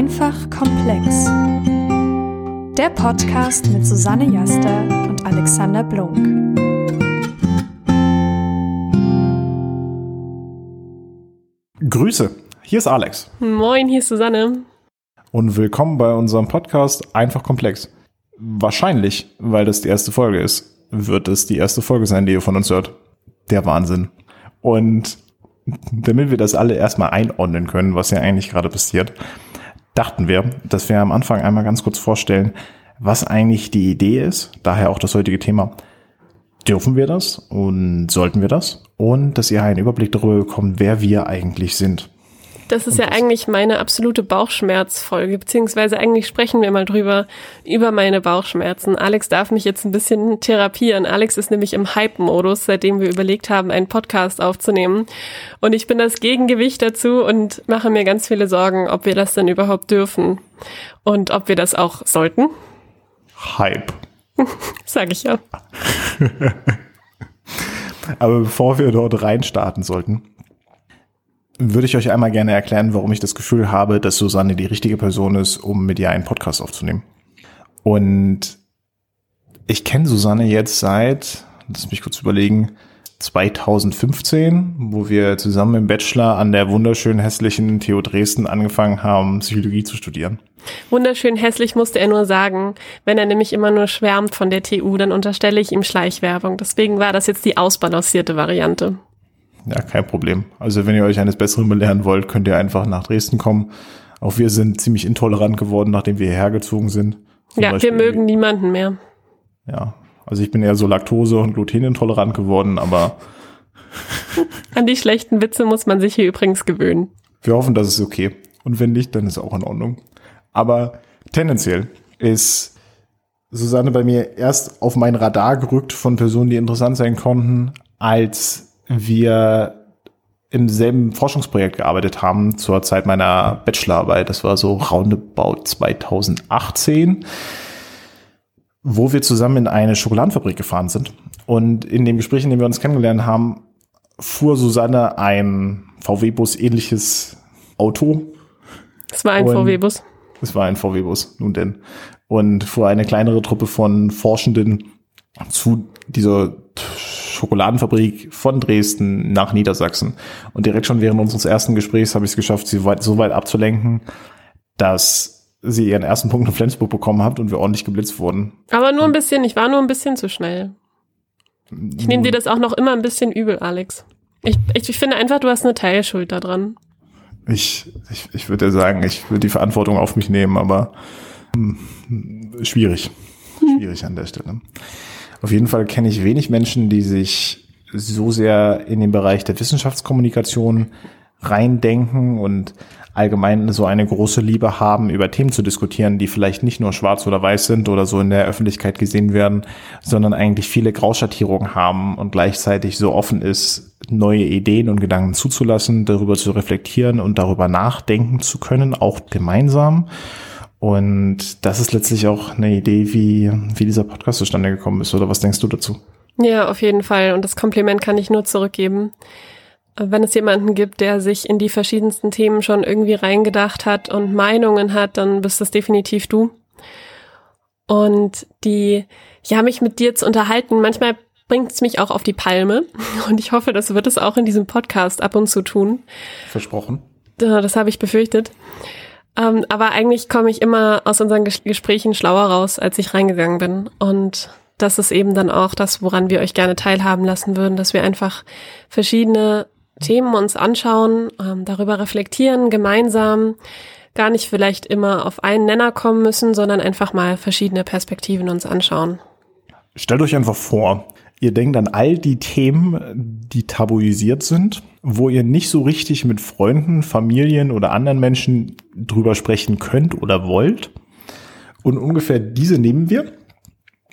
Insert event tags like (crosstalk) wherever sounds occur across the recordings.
Einfach komplex. Der Podcast mit Susanne Jaster und Alexander Blunk. Grüße, hier ist Alex. Moin, hier ist Susanne. Und willkommen bei unserem Podcast Einfach komplex. Wahrscheinlich, weil das die erste Folge ist, wird es die erste Folge sein, die ihr von uns hört. Der Wahnsinn. Und damit wir das alle erstmal einordnen können, was ja eigentlich gerade passiert, dachten wir, dass wir am Anfang einmal ganz kurz vorstellen, was eigentlich die Idee ist, daher auch das heutige Thema. Dürfen wir das und sollten wir das? Und dass ihr einen Überblick darüber bekommt, wer wir eigentlich sind. Das ist ja eigentlich meine absolute Bauchschmerzfolge, beziehungsweise eigentlich sprechen wir mal drüber, über meine Bauchschmerzen. Alex darf mich jetzt ein bisschen therapieren. Alex ist nämlich im Hype-Modus, seitdem wir überlegt haben, einen Podcast aufzunehmen. Und ich bin das Gegengewicht dazu und mache mir ganz viele Sorgen, ob wir das denn überhaupt dürfen und ob wir das auch sollten. Hype. (laughs) Sag ich ja. (laughs) Aber bevor wir dort reinstarten sollten, würde ich euch einmal gerne erklären, warum ich das Gefühl habe, dass Susanne die richtige Person ist, um mit ihr einen Podcast aufzunehmen. Und ich kenne Susanne jetzt seit, lass mich kurz überlegen, 2015, wo wir zusammen im Bachelor an der wunderschön hässlichen TU Dresden angefangen haben, Psychologie zu studieren. Wunderschön hässlich musste er nur sagen. Wenn er nämlich immer nur schwärmt von der TU, dann unterstelle ich ihm Schleichwerbung. Deswegen war das jetzt die ausbalancierte Variante. Ja, kein Problem. Also wenn ihr euch eines Besseren belehren wollt, könnt ihr einfach nach Dresden kommen. Auch wir sind ziemlich intolerant geworden, nachdem wir hierher gezogen sind. Zum ja, Beispiel, wir mögen niemanden mehr. Ja, also ich bin eher so Laktose- und Glutenintolerant geworden, aber (laughs) an die schlechten Witze muss man sich hier übrigens gewöhnen. Wir hoffen, das ist okay. Und wenn nicht, dann ist auch in Ordnung. Aber tendenziell ist Susanne bei mir erst auf mein Radar gerückt von Personen, die interessant sein konnten, als wir im selben Forschungsprojekt gearbeitet haben zur Zeit meiner Bachelorarbeit. Das war so roundabout 2018, wo wir zusammen in eine Schokoladenfabrik gefahren sind. Und in dem Gespräch, in dem wir uns kennengelernt haben, fuhr Susanne ein VW-Bus ähnliches Auto. Es war ein VW-Bus. Es war ein VW-Bus, nun denn. Und fuhr eine kleinere Truppe von Forschenden zu dieser Schokoladenfabrik von Dresden nach Niedersachsen. Und direkt schon während unseres ersten Gesprächs habe ich es geschafft, sie weit, so weit abzulenken, dass sie ihren ersten Punkt in Flensburg bekommen hat und wir ordentlich geblitzt wurden. Aber nur ein bisschen, ich war nur ein bisschen zu schnell. Ich nehme dir das auch noch immer ein bisschen übel, Alex. Ich, ich, ich finde einfach, du hast eine Teilschuld da dran. Ich, ich, ich würde ja sagen, ich würde die Verantwortung auf mich nehmen, aber hm, schwierig. Schwierig an der Stelle. Auf jeden Fall kenne ich wenig Menschen, die sich so sehr in den Bereich der Wissenschaftskommunikation reindenken und allgemein so eine große Liebe haben, über Themen zu diskutieren, die vielleicht nicht nur schwarz oder weiß sind oder so in der Öffentlichkeit gesehen werden, sondern eigentlich viele Grauschattierungen haben und gleichzeitig so offen ist, neue Ideen und Gedanken zuzulassen, darüber zu reflektieren und darüber nachdenken zu können, auch gemeinsam. Und das ist letztlich auch eine Idee, wie, wie dieser Podcast zustande gekommen ist. Oder was denkst du dazu? Ja, auf jeden Fall. Und das Kompliment kann ich nur zurückgeben. Wenn es jemanden gibt, der sich in die verschiedensten Themen schon irgendwie reingedacht hat und Meinungen hat, dann bist das definitiv du. Und die, ja, mich mit dir zu unterhalten, manchmal bringt es mich auch auf die Palme. (laughs) Und ich hoffe, das wird es auch in diesem Podcast ab und zu tun. Versprochen. Das habe ich befürchtet. Ähm, aber eigentlich komme ich immer aus unseren Ges Gesprächen schlauer raus, als ich reingegangen bin. Und das ist eben dann auch das, woran wir euch gerne teilhaben lassen würden, dass wir einfach verschiedene Themen uns anschauen, ähm, darüber reflektieren, gemeinsam, gar nicht vielleicht immer auf einen Nenner kommen müssen, sondern einfach mal verschiedene Perspektiven uns anschauen. Stellt euch einfach vor, Ihr denkt an all die Themen, die tabuisiert sind, wo ihr nicht so richtig mit Freunden, Familien oder anderen Menschen drüber sprechen könnt oder wollt. Und ungefähr diese nehmen wir,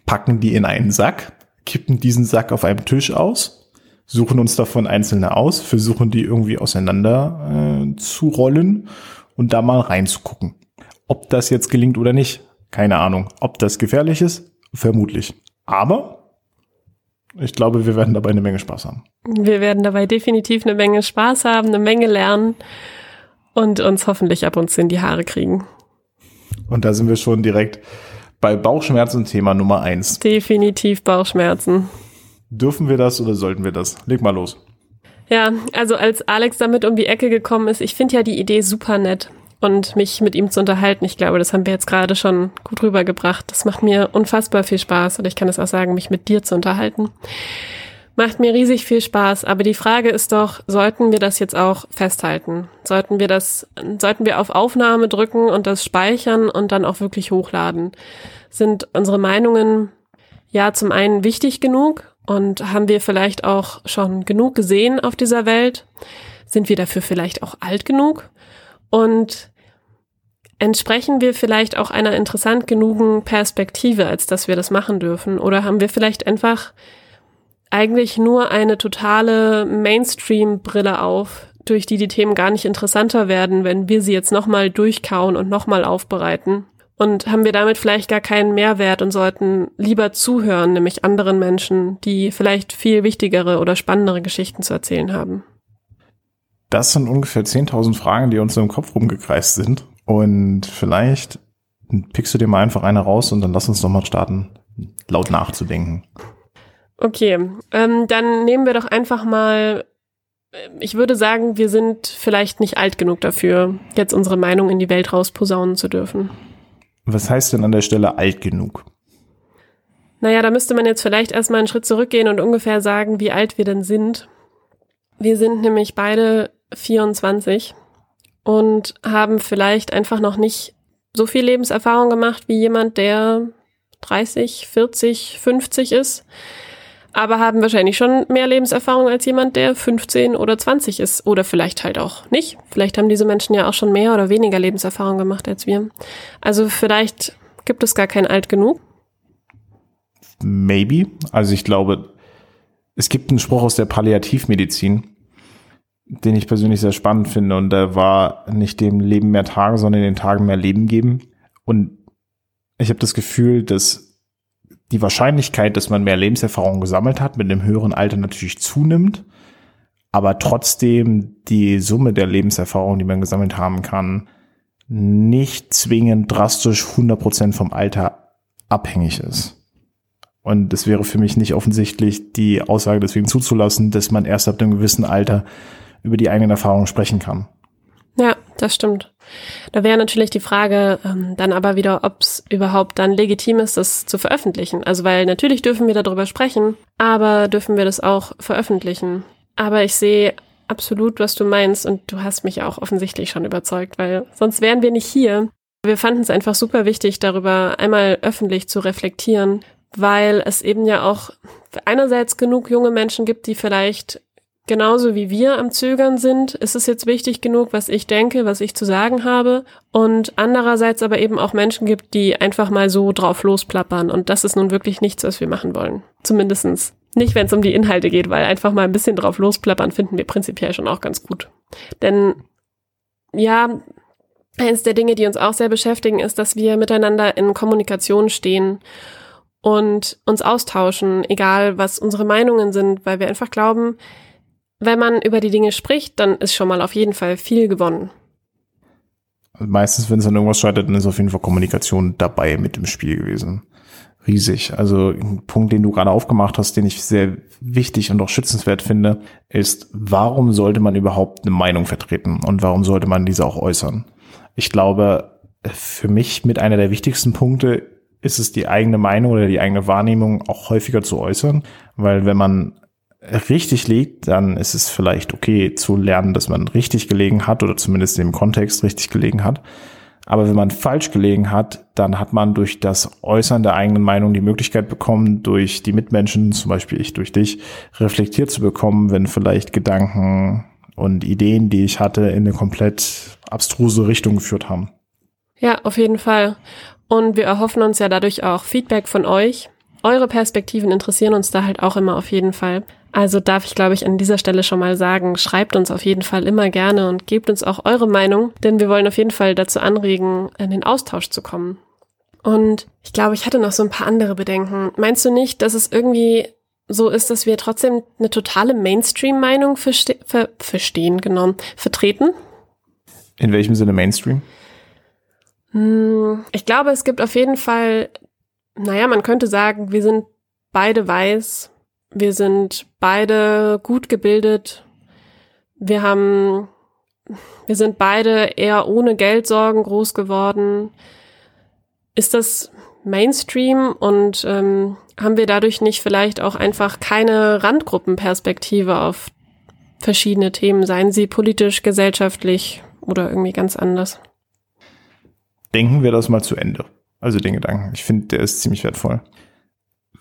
packen die in einen Sack, kippen diesen Sack auf einem Tisch aus, suchen uns davon einzelne aus, versuchen die irgendwie auseinander äh, zu rollen und da mal reinzugucken. Ob das jetzt gelingt oder nicht, keine Ahnung. Ob das gefährlich ist, vermutlich. Aber ich glaube, wir werden dabei eine Menge Spaß haben. Wir werden dabei definitiv eine Menge Spaß haben, eine Menge lernen und uns hoffentlich ab und zu in die Haare kriegen. Und da sind wir schon direkt bei Bauchschmerzen Thema Nummer eins. Definitiv Bauchschmerzen. Dürfen wir das oder sollten wir das? Leg mal los. Ja, also als Alex damit um die Ecke gekommen ist, ich finde ja die Idee super nett und mich mit ihm zu unterhalten. Ich glaube, das haben wir jetzt gerade schon gut rübergebracht. Das macht mir unfassbar viel Spaß und ich kann es auch sagen, mich mit dir zu unterhalten. Macht mir riesig viel Spaß, aber die Frage ist doch, sollten wir das jetzt auch festhalten? Sollten wir das, sollten wir auf Aufnahme drücken und das speichern und dann auch wirklich hochladen? Sind unsere Meinungen ja zum einen wichtig genug und haben wir vielleicht auch schon genug gesehen auf dieser Welt? Sind wir dafür vielleicht auch alt genug? Und entsprechen wir vielleicht auch einer interessant genugen Perspektive, als dass wir das machen dürfen? Oder haben wir vielleicht einfach eigentlich nur eine totale Mainstream-Brille auf, durch die die Themen gar nicht interessanter werden, wenn wir sie jetzt nochmal durchkauen und nochmal aufbereiten. Und haben wir damit vielleicht gar keinen Mehrwert und sollten lieber zuhören, nämlich anderen Menschen, die vielleicht viel wichtigere oder spannendere Geschichten zu erzählen haben. Das sind ungefähr 10.000 Fragen, die uns im Kopf rumgekreist sind. Und vielleicht pickst du dir mal einfach eine raus und dann lass uns nochmal starten, laut nachzudenken. Okay, ähm, dann nehmen wir doch einfach mal, ich würde sagen, wir sind vielleicht nicht alt genug dafür, jetzt unsere Meinung in die Welt rausposaunen zu dürfen. Was heißt denn an der Stelle alt genug? Naja, da müsste man jetzt vielleicht erstmal einen Schritt zurückgehen und ungefähr sagen, wie alt wir denn sind. Wir sind nämlich beide 24 und haben vielleicht einfach noch nicht so viel Lebenserfahrung gemacht wie jemand, der 30, 40, 50 ist aber haben wahrscheinlich schon mehr Lebenserfahrung als jemand, der 15 oder 20 ist. Oder vielleicht halt auch nicht. Vielleicht haben diese Menschen ja auch schon mehr oder weniger Lebenserfahrung gemacht als wir. Also vielleicht gibt es gar kein Alt genug. Maybe. Also ich glaube, es gibt einen Spruch aus der Palliativmedizin, den ich persönlich sehr spannend finde. Und da war nicht dem Leben mehr Tage, sondern den Tagen mehr Leben geben. Und ich habe das Gefühl, dass die Wahrscheinlichkeit, dass man mehr Lebenserfahrung gesammelt hat, mit einem höheren Alter natürlich zunimmt, aber trotzdem die Summe der Lebenserfahrung, die man gesammelt haben kann, nicht zwingend drastisch 100% vom Alter abhängig ist. Und es wäre für mich nicht offensichtlich, die Aussage deswegen zuzulassen, dass man erst ab einem gewissen Alter über die eigenen Erfahrungen sprechen kann. Ja, das stimmt. Da wäre natürlich die Frage ähm, dann aber wieder, ob es überhaupt dann legitim ist, das zu veröffentlichen. Also weil natürlich dürfen wir darüber sprechen, aber dürfen wir das auch veröffentlichen. Aber ich sehe absolut, was du meinst und du hast mich auch offensichtlich schon überzeugt, weil sonst wären wir nicht hier. Wir fanden es einfach super wichtig, darüber einmal öffentlich zu reflektieren, weil es eben ja auch einerseits genug junge Menschen gibt, die vielleicht genauso wie wir am Zögern sind, ist es jetzt wichtig genug, was ich denke, was ich zu sagen habe. Und andererseits aber eben auch Menschen gibt, die einfach mal so drauf losplappern. Und das ist nun wirklich nichts, was wir machen wollen. Zumindestens nicht, wenn es um die Inhalte geht, weil einfach mal ein bisschen drauf losplappern finden wir prinzipiell schon auch ganz gut. Denn ja, eines der Dinge, die uns auch sehr beschäftigen, ist, dass wir miteinander in Kommunikation stehen und uns austauschen, egal was unsere Meinungen sind, weil wir einfach glauben, wenn man über die Dinge spricht, dann ist schon mal auf jeden Fall viel gewonnen. Meistens, wenn es an irgendwas scheitert, dann ist auf jeden Fall Kommunikation dabei mit im Spiel gewesen. Riesig. Also ein Punkt, den du gerade aufgemacht hast, den ich sehr wichtig und auch schützenswert finde, ist, warum sollte man überhaupt eine Meinung vertreten und warum sollte man diese auch äußern? Ich glaube, für mich mit einer der wichtigsten Punkte ist es die eigene Meinung oder die eigene Wahrnehmung auch häufiger zu äußern, weil wenn man richtig liegt, dann ist es vielleicht okay zu lernen, dass man richtig gelegen hat oder zumindest im Kontext richtig gelegen hat. Aber wenn man falsch gelegen hat, dann hat man durch das Äußern der eigenen Meinung die Möglichkeit bekommen, durch die Mitmenschen, zum Beispiel ich durch dich, reflektiert zu bekommen, wenn vielleicht Gedanken und Ideen, die ich hatte, in eine komplett abstruse Richtung geführt haben. Ja, auf jeden Fall. Und wir erhoffen uns ja dadurch auch Feedback von euch. Eure Perspektiven interessieren uns da halt auch immer auf jeden Fall. Also darf ich, glaube ich, an dieser Stelle schon mal sagen, schreibt uns auf jeden Fall immer gerne und gebt uns auch eure Meinung, denn wir wollen auf jeden Fall dazu anregen, in den Austausch zu kommen. Und ich glaube, ich hatte noch so ein paar andere Bedenken. Meinst du nicht, dass es irgendwie so ist, dass wir trotzdem eine totale Mainstream-Meinung verste ver verstehen, genau, vertreten? In welchem Sinne Mainstream? Hm, ich glaube, es gibt auf jeden Fall, naja, man könnte sagen, wir sind beide weiß, wir sind beide gut gebildet, wir haben, wir sind beide eher ohne Geldsorgen groß geworden. Ist das Mainstream und ähm, haben wir dadurch nicht vielleicht auch einfach keine Randgruppenperspektive auf verschiedene Themen, seien sie politisch, gesellschaftlich oder irgendwie ganz anders? Denken wir das mal zu Ende. Also den Gedanken. Ich finde, der ist ziemlich wertvoll.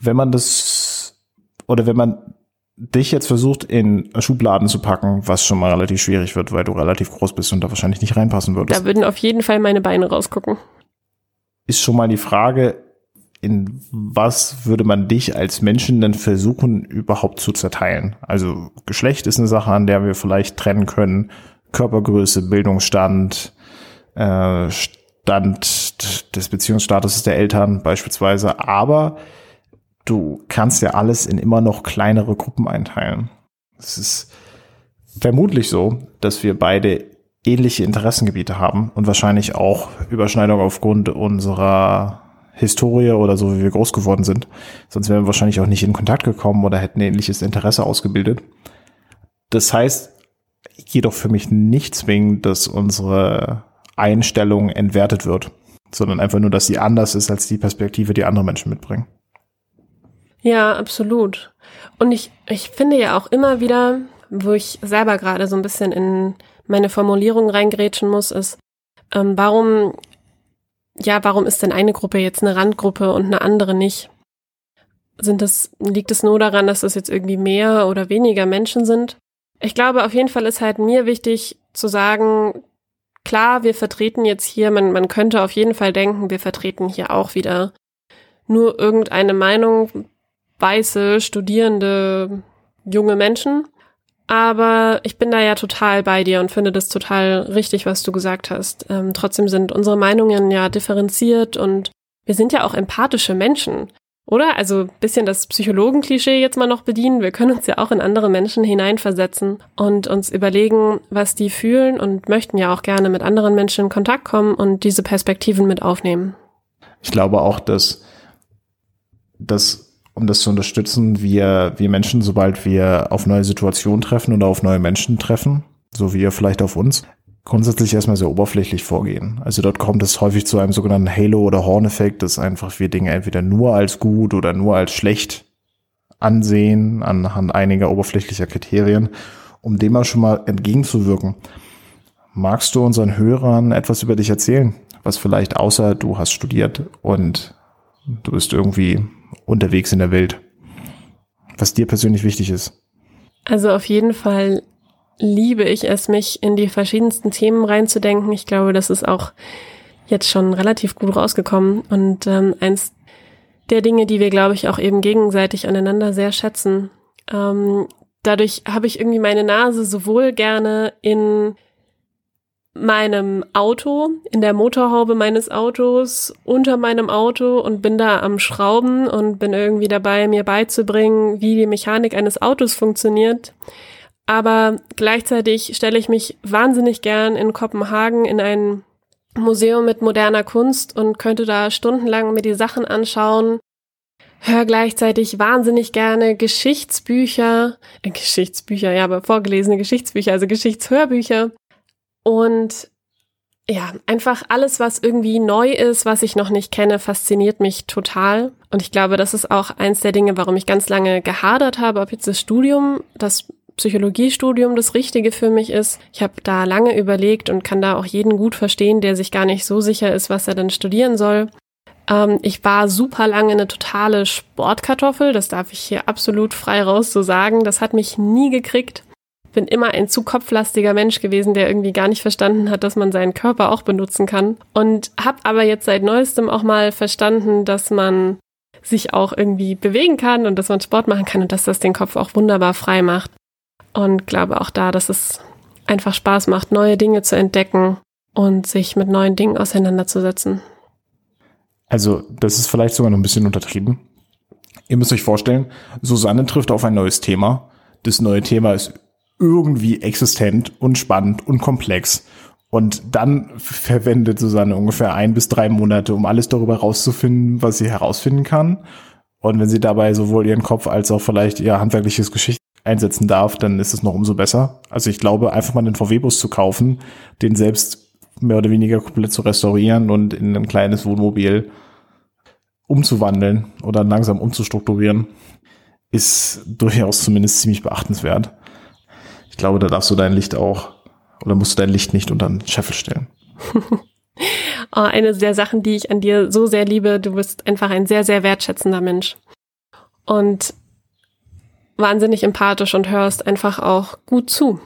Wenn man das oder wenn man dich jetzt versucht in Schubladen zu packen, was schon mal relativ schwierig wird, weil du relativ groß bist und da wahrscheinlich nicht reinpassen würdest. Da würden auf jeden Fall meine Beine rausgucken. Ist schon mal die Frage, in was würde man dich als Menschen denn versuchen überhaupt zu zerteilen? Also Geschlecht ist eine Sache, an der wir vielleicht trennen können. Körpergröße, Bildungsstand, äh, Stand des Beziehungsstatus der Eltern beispielsweise. Aber du kannst ja alles in immer noch kleinere Gruppen einteilen. Es ist vermutlich so, dass wir beide ähnliche Interessengebiete haben und wahrscheinlich auch Überschneidung aufgrund unserer Historie oder so, wie wir groß geworden sind. Sonst wären wir wahrscheinlich auch nicht in Kontakt gekommen oder hätten ähnliches Interesse ausgebildet. Das heißt jedoch für mich nicht zwingend, dass unsere Einstellung entwertet wird, sondern einfach nur, dass sie anders ist als die Perspektive, die andere Menschen mitbringen. Ja, absolut. Und ich, ich finde ja auch immer wieder, wo ich selber gerade so ein bisschen in meine Formulierung reingrätschen muss, ist, ähm, warum, ja, warum ist denn eine Gruppe jetzt eine Randgruppe und eine andere nicht? Sind das, liegt es nur daran, dass es jetzt irgendwie mehr oder weniger Menschen sind? Ich glaube, auf jeden Fall ist halt mir wichtig zu sagen, klar, wir vertreten jetzt hier, man, man könnte auf jeden Fall denken, wir vertreten hier auch wieder nur irgendeine Meinung, weiße, studierende, junge Menschen. Aber ich bin da ja total bei dir und finde das total richtig, was du gesagt hast. Ähm, trotzdem sind unsere Meinungen ja differenziert und wir sind ja auch empathische Menschen, oder? Also bisschen das Psychologenklischee jetzt mal noch bedienen. Wir können uns ja auch in andere Menschen hineinversetzen und uns überlegen, was die fühlen und möchten ja auch gerne mit anderen Menschen in Kontakt kommen und diese Perspektiven mit aufnehmen. Ich glaube auch, dass, dass um das zu unterstützen, wir, wir Menschen, sobald wir auf neue Situationen treffen oder auf neue Menschen treffen, so wie ihr vielleicht auf uns, grundsätzlich erstmal sehr oberflächlich vorgehen. Also dort kommt es häufig zu einem sogenannten Halo- oder Horn-Effekt, dass einfach wir Dinge entweder nur als gut oder nur als schlecht ansehen anhand einiger oberflächlicher Kriterien, um dem mal schon mal entgegenzuwirken. Magst du unseren Hörern etwas über dich erzählen, was vielleicht außer du hast studiert und du bist irgendwie unterwegs in der Welt, was dir persönlich wichtig ist? Also auf jeden Fall liebe ich es, mich in die verschiedensten Themen reinzudenken. Ich glaube, das ist auch jetzt schon relativ gut rausgekommen und ähm, eins der Dinge, die wir, glaube ich, auch eben gegenseitig aneinander sehr schätzen. Ähm, dadurch habe ich irgendwie meine Nase sowohl gerne in meinem Auto, in der Motorhaube meines Autos, unter meinem Auto und bin da am Schrauben und bin irgendwie dabei, mir beizubringen, wie die Mechanik eines Autos funktioniert. Aber gleichzeitig stelle ich mich wahnsinnig gern in Kopenhagen in ein Museum mit moderner Kunst und könnte da stundenlang mir die Sachen anschauen. Hör gleichzeitig wahnsinnig gerne Geschichtsbücher, äh, Geschichtsbücher, ja, aber vorgelesene Geschichtsbücher, also Geschichtshörbücher und ja, einfach alles, was irgendwie neu ist, was ich noch nicht kenne, fasziniert mich total. Und ich glaube, das ist auch eins der Dinge, warum ich ganz lange gehadert habe, ob jetzt das Studium, das Psychologiestudium das Richtige für mich ist. Ich habe da lange überlegt und kann da auch jeden gut verstehen, der sich gar nicht so sicher ist, was er dann studieren soll. Ähm, ich war super lange eine totale Sportkartoffel, das darf ich hier absolut frei raus so sagen. Das hat mich nie gekriegt bin immer ein zu kopflastiger Mensch gewesen, der irgendwie gar nicht verstanden hat, dass man seinen Körper auch benutzen kann. Und habe aber jetzt seit neuestem auch mal verstanden, dass man sich auch irgendwie bewegen kann und dass man Sport machen kann und dass das den Kopf auch wunderbar frei macht. Und glaube auch da, dass es einfach Spaß macht, neue Dinge zu entdecken und sich mit neuen Dingen auseinanderzusetzen. Also, das ist vielleicht sogar noch ein bisschen untertrieben. Ihr müsst euch vorstellen, Susanne trifft auf ein neues Thema. Das neue Thema ist irgendwie existent und spannend und komplex. Und dann verwendet Susanne ungefähr ein bis drei Monate, um alles darüber rauszufinden, was sie herausfinden kann. Und wenn sie dabei sowohl ihren Kopf als auch vielleicht ihr handwerkliches Geschicht einsetzen darf, dann ist es noch umso besser. Also ich glaube, einfach mal einen VW-Bus zu kaufen, den selbst mehr oder weniger komplett zu restaurieren und in ein kleines Wohnmobil umzuwandeln oder langsam umzustrukturieren, ist durchaus zumindest ziemlich beachtenswert. Ich glaube, da darfst du dein Licht auch oder musst du dein Licht nicht unter den Scheffel stellen. oh, (laughs) eine der Sachen, die ich an dir so sehr liebe, du bist einfach ein sehr, sehr wertschätzender Mensch. Und wahnsinnig empathisch und hörst einfach auch gut zu.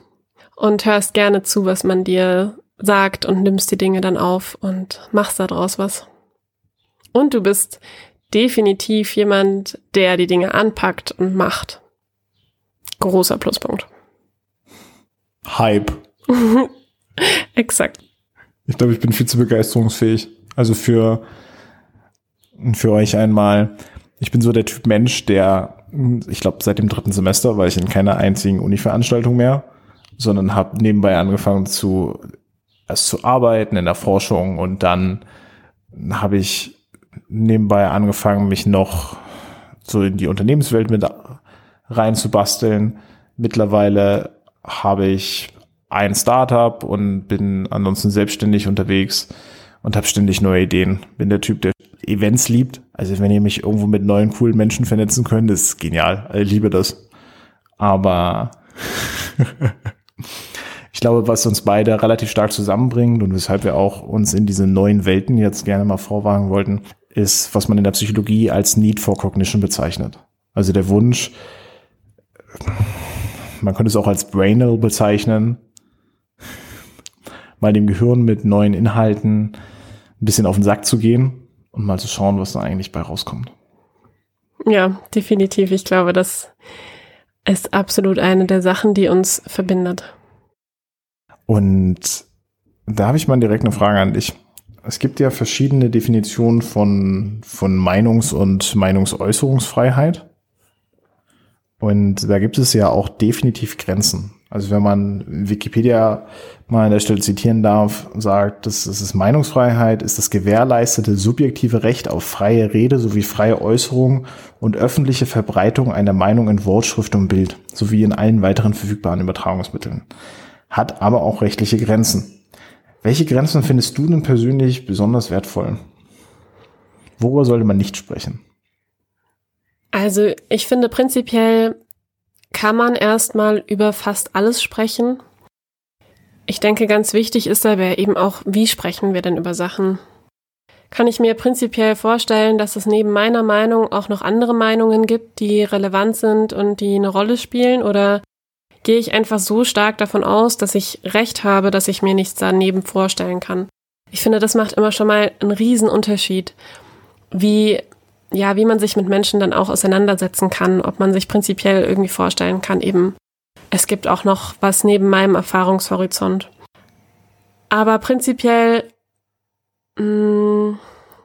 Und hörst gerne zu, was man dir sagt und nimmst die Dinge dann auf und machst daraus was. Und du bist definitiv jemand, der die Dinge anpackt und macht. Großer Pluspunkt. Hype. (laughs) Exakt. Ich glaube, ich bin viel zu begeisterungsfähig. Also für, für euch einmal. Ich bin so der Typ Mensch, der, ich glaube, seit dem dritten Semester war ich in keiner einzigen Uni-Veranstaltung mehr, sondern habe nebenbei angefangen zu, erst zu arbeiten in der Forschung und dann habe ich nebenbei angefangen, mich noch so in die Unternehmenswelt mit reinzubasteln. Mittlerweile habe ich ein Startup und bin ansonsten selbstständig unterwegs und habe ständig neue Ideen. Bin der Typ, der Events liebt. Also wenn ihr mich irgendwo mit neuen, coolen Menschen vernetzen könnt, ist genial. Ich liebe das. Aber (laughs) ich glaube, was uns beide relativ stark zusammenbringt und weshalb wir auch uns in diese neuen Welten jetzt gerne mal vorwagen wollten, ist, was man in der Psychologie als Need for Cognition bezeichnet. Also der Wunsch, man könnte es auch als Brainal bezeichnen, mal dem Gehirn mit neuen Inhalten ein bisschen auf den Sack zu gehen und mal zu schauen, was da eigentlich bei rauskommt. Ja, definitiv. Ich glaube, das ist absolut eine der Sachen, die uns verbindet. Und da habe ich mal direkt eine Frage an dich. Es gibt ja verschiedene Definitionen von, von Meinungs- und Meinungsäußerungsfreiheit. Und da gibt es ja auch definitiv Grenzen. Also wenn man Wikipedia mal an der Stelle zitieren darf, sagt, dass es ist Meinungsfreiheit, ist das gewährleistete subjektive Recht auf freie Rede sowie freie Äußerung und öffentliche Verbreitung einer Meinung in Wortschrift und Bild, sowie in allen weiteren verfügbaren Übertragungsmitteln. Hat aber auch rechtliche Grenzen. Welche Grenzen findest du denn persönlich besonders wertvoll? Worüber sollte man nicht sprechen? Also ich finde prinzipiell kann man erstmal über fast alles sprechen. Ich denke, ganz wichtig ist dabei eben auch, wie sprechen wir denn über Sachen? Kann ich mir prinzipiell vorstellen, dass es neben meiner Meinung auch noch andere Meinungen gibt, die relevant sind und die eine Rolle spielen? Oder gehe ich einfach so stark davon aus, dass ich recht habe, dass ich mir nichts daneben vorstellen kann? Ich finde, das macht immer schon mal einen riesen Unterschied, wie ja, wie man sich mit Menschen dann auch auseinandersetzen kann, ob man sich prinzipiell irgendwie vorstellen kann, eben, es gibt auch noch was neben meinem Erfahrungshorizont. Aber prinzipiell, mh, mm,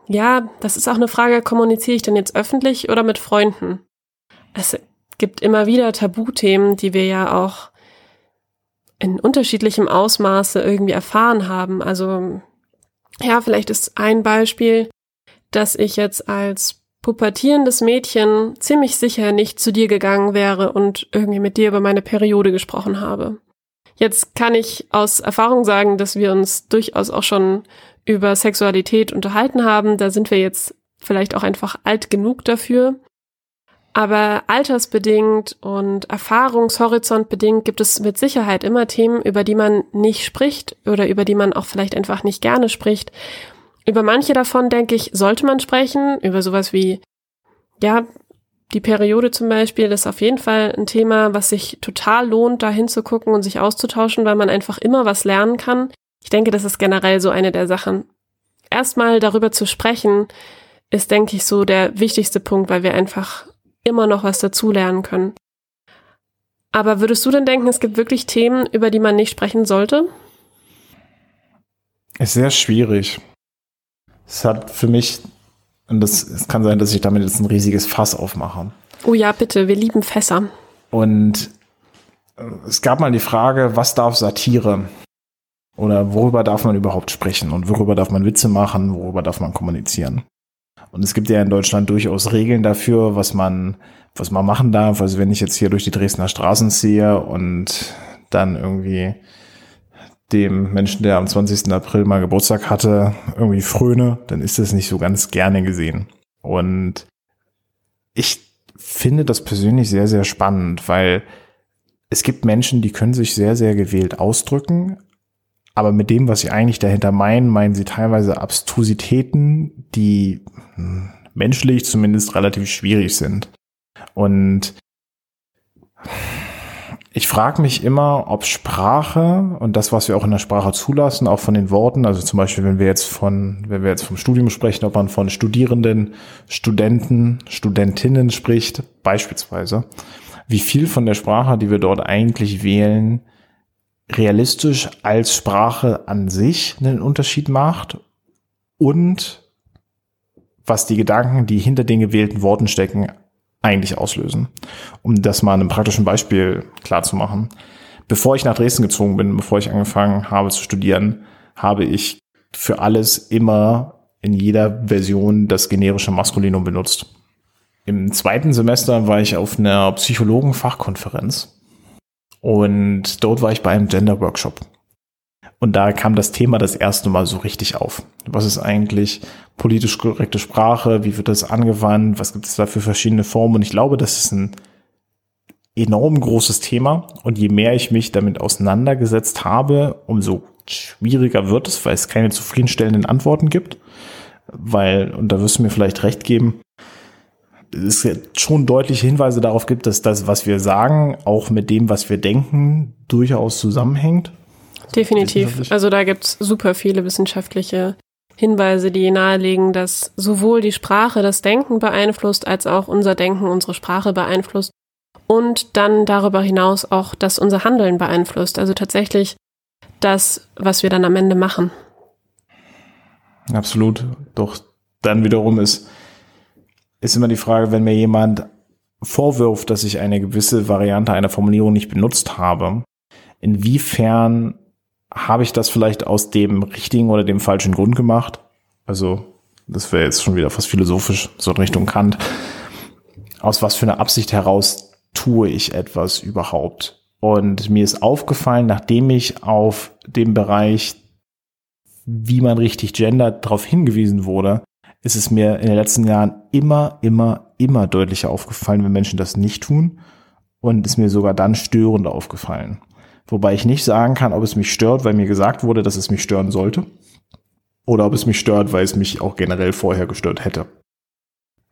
ja, das ist auch eine Frage, kommuniziere ich denn jetzt öffentlich oder mit Freunden? Es gibt immer wieder Tabuthemen, die wir ja auch in unterschiedlichem Ausmaße irgendwie erfahren haben. Also, ja, vielleicht ist ein Beispiel, dass ich jetzt als pubertierendes Mädchen ziemlich sicher nicht zu dir gegangen wäre und irgendwie mit dir über meine Periode gesprochen habe. Jetzt kann ich aus Erfahrung sagen, dass wir uns durchaus auch schon über Sexualität unterhalten haben. Da sind wir jetzt vielleicht auch einfach alt genug dafür. Aber altersbedingt und erfahrungshorizontbedingt gibt es mit Sicherheit immer Themen, über die man nicht spricht oder über die man auch vielleicht einfach nicht gerne spricht über manche davon, denke ich, sollte man sprechen. Über sowas wie, ja, die Periode zum Beispiel ist auf jeden Fall ein Thema, was sich total lohnt, da hinzugucken und sich auszutauschen, weil man einfach immer was lernen kann. Ich denke, das ist generell so eine der Sachen. Erstmal darüber zu sprechen, ist, denke ich, so der wichtigste Punkt, weil wir einfach immer noch was dazulernen können. Aber würdest du denn denken, es gibt wirklich Themen, über die man nicht sprechen sollte? Ist sehr schwierig. Es hat für mich, und das, es kann sein, dass ich damit jetzt ein riesiges Fass aufmache. Oh ja, bitte, wir lieben Fässer. Und äh, es gab mal die Frage, was darf Satire? Oder worüber darf man überhaupt sprechen und worüber darf man Witze machen, worüber darf man kommunizieren? Und es gibt ja in Deutschland durchaus Regeln dafür, was man, was man machen darf. Also wenn ich jetzt hier durch die Dresdner Straßen ziehe und dann irgendwie dem Menschen, der am 20. April mal Geburtstag hatte, irgendwie fröne, dann ist das nicht so ganz gerne gesehen. Und ich finde das persönlich sehr, sehr spannend, weil es gibt Menschen, die können sich sehr, sehr gewählt ausdrücken, aber mit dem, was sie eigentlich dahinter meinen, meinen sie teilweise Abstrusitäten, die hm, menschlich zumindest relativ schwierig sind. Und ich frage mich immer, ob Sprache und das, was wir auch in der Sprache zulassen, auch von den Worten, also zum Beispiel, wenn wir jetzt von, wenn wir jetzt vom Studium sprechen, ob man von Studierenden, Studenten, Studentinnen spricht, beispielsweise, wie viel von der Sprache, die wir dort eigentlich wählen, realistisch als Sprache an sich einen Unterschied macht und was die Gedanken, die hinter den gewählten Worten stecken, eigentlich auslösen. Um das mal einem praktischen Beispiel klar zu machen. Bevor ich nach Dresden gezogen bin, bevor ich angefangen habe zu studieren, habe ich für alles immer in jeder Version das generische Maskulinum benutzt. Im zweiten Semester war ich auf einer Psychologenfachkonferenz und dort war ich bei einem Gender-Workshop. Und da kam das Thema das erste Mal so richtig auf. Was ist eigentlich politisch korrekte Sprache? Wie wird das angewandt? Was gibt es da für verschiedene Formen? Und ich glaube, das ist ein enorm großes Thema. Und je mehr ich mich damit auseinandergesetzt habe, umso schwieriger wird es, weil es keine zufriedenstellenden Antworten gibt. Weil, und da wirst du mir vielleicht recht geben, es schon deutliche Hinweise darauf gibt, dass das, was wir sagen, auch mit dem, was wir denken, durchaus zusammenhängt. Definitiv. Also da gibt's super viele wissenschaftliche Hinweise, die nahelegen, dass sowohl die Sprache das Denken beeinflusst, als auch unser Denken unsere Sprache beeinflusst und dann darüber hinaus auch, dass unser Handeln beeinflusst. Also tatsächlich das, was wir dann am Ende machen. Absolut. Doch dann wiederum ist ist immer die Frage, wenn mir jemand vorwirft, dass ich eine gewisse Variante einer Formulierung nicht benutzt habe, inwiefern habe ich das vielleicht aus dem richtigen oder dem falschen Grund gemacht? Also, das wäre jetzt schon wieder fast philosophisch, so in Richtung Kant. Aus was für einer Absicht heraus tue ich etwas überhaupt? Und mir ist aufgefallen, nachdem ich auf dem Bereich, wie man richtig gendert, darauf hingewiesen wurde, ist es mir in den letzten Jahren immer, immer, immer deutlicher aufgefallen, wenn Menschen das nicht tun und ist mir sogar dann störend aufgefallen. Wobei ich nicht sagen kann, ob es mich stört, weil mir gesagt wurde, dass es mich stören sollte oder ob es mich stört, weil es mich auch generell vorher gestört hätte.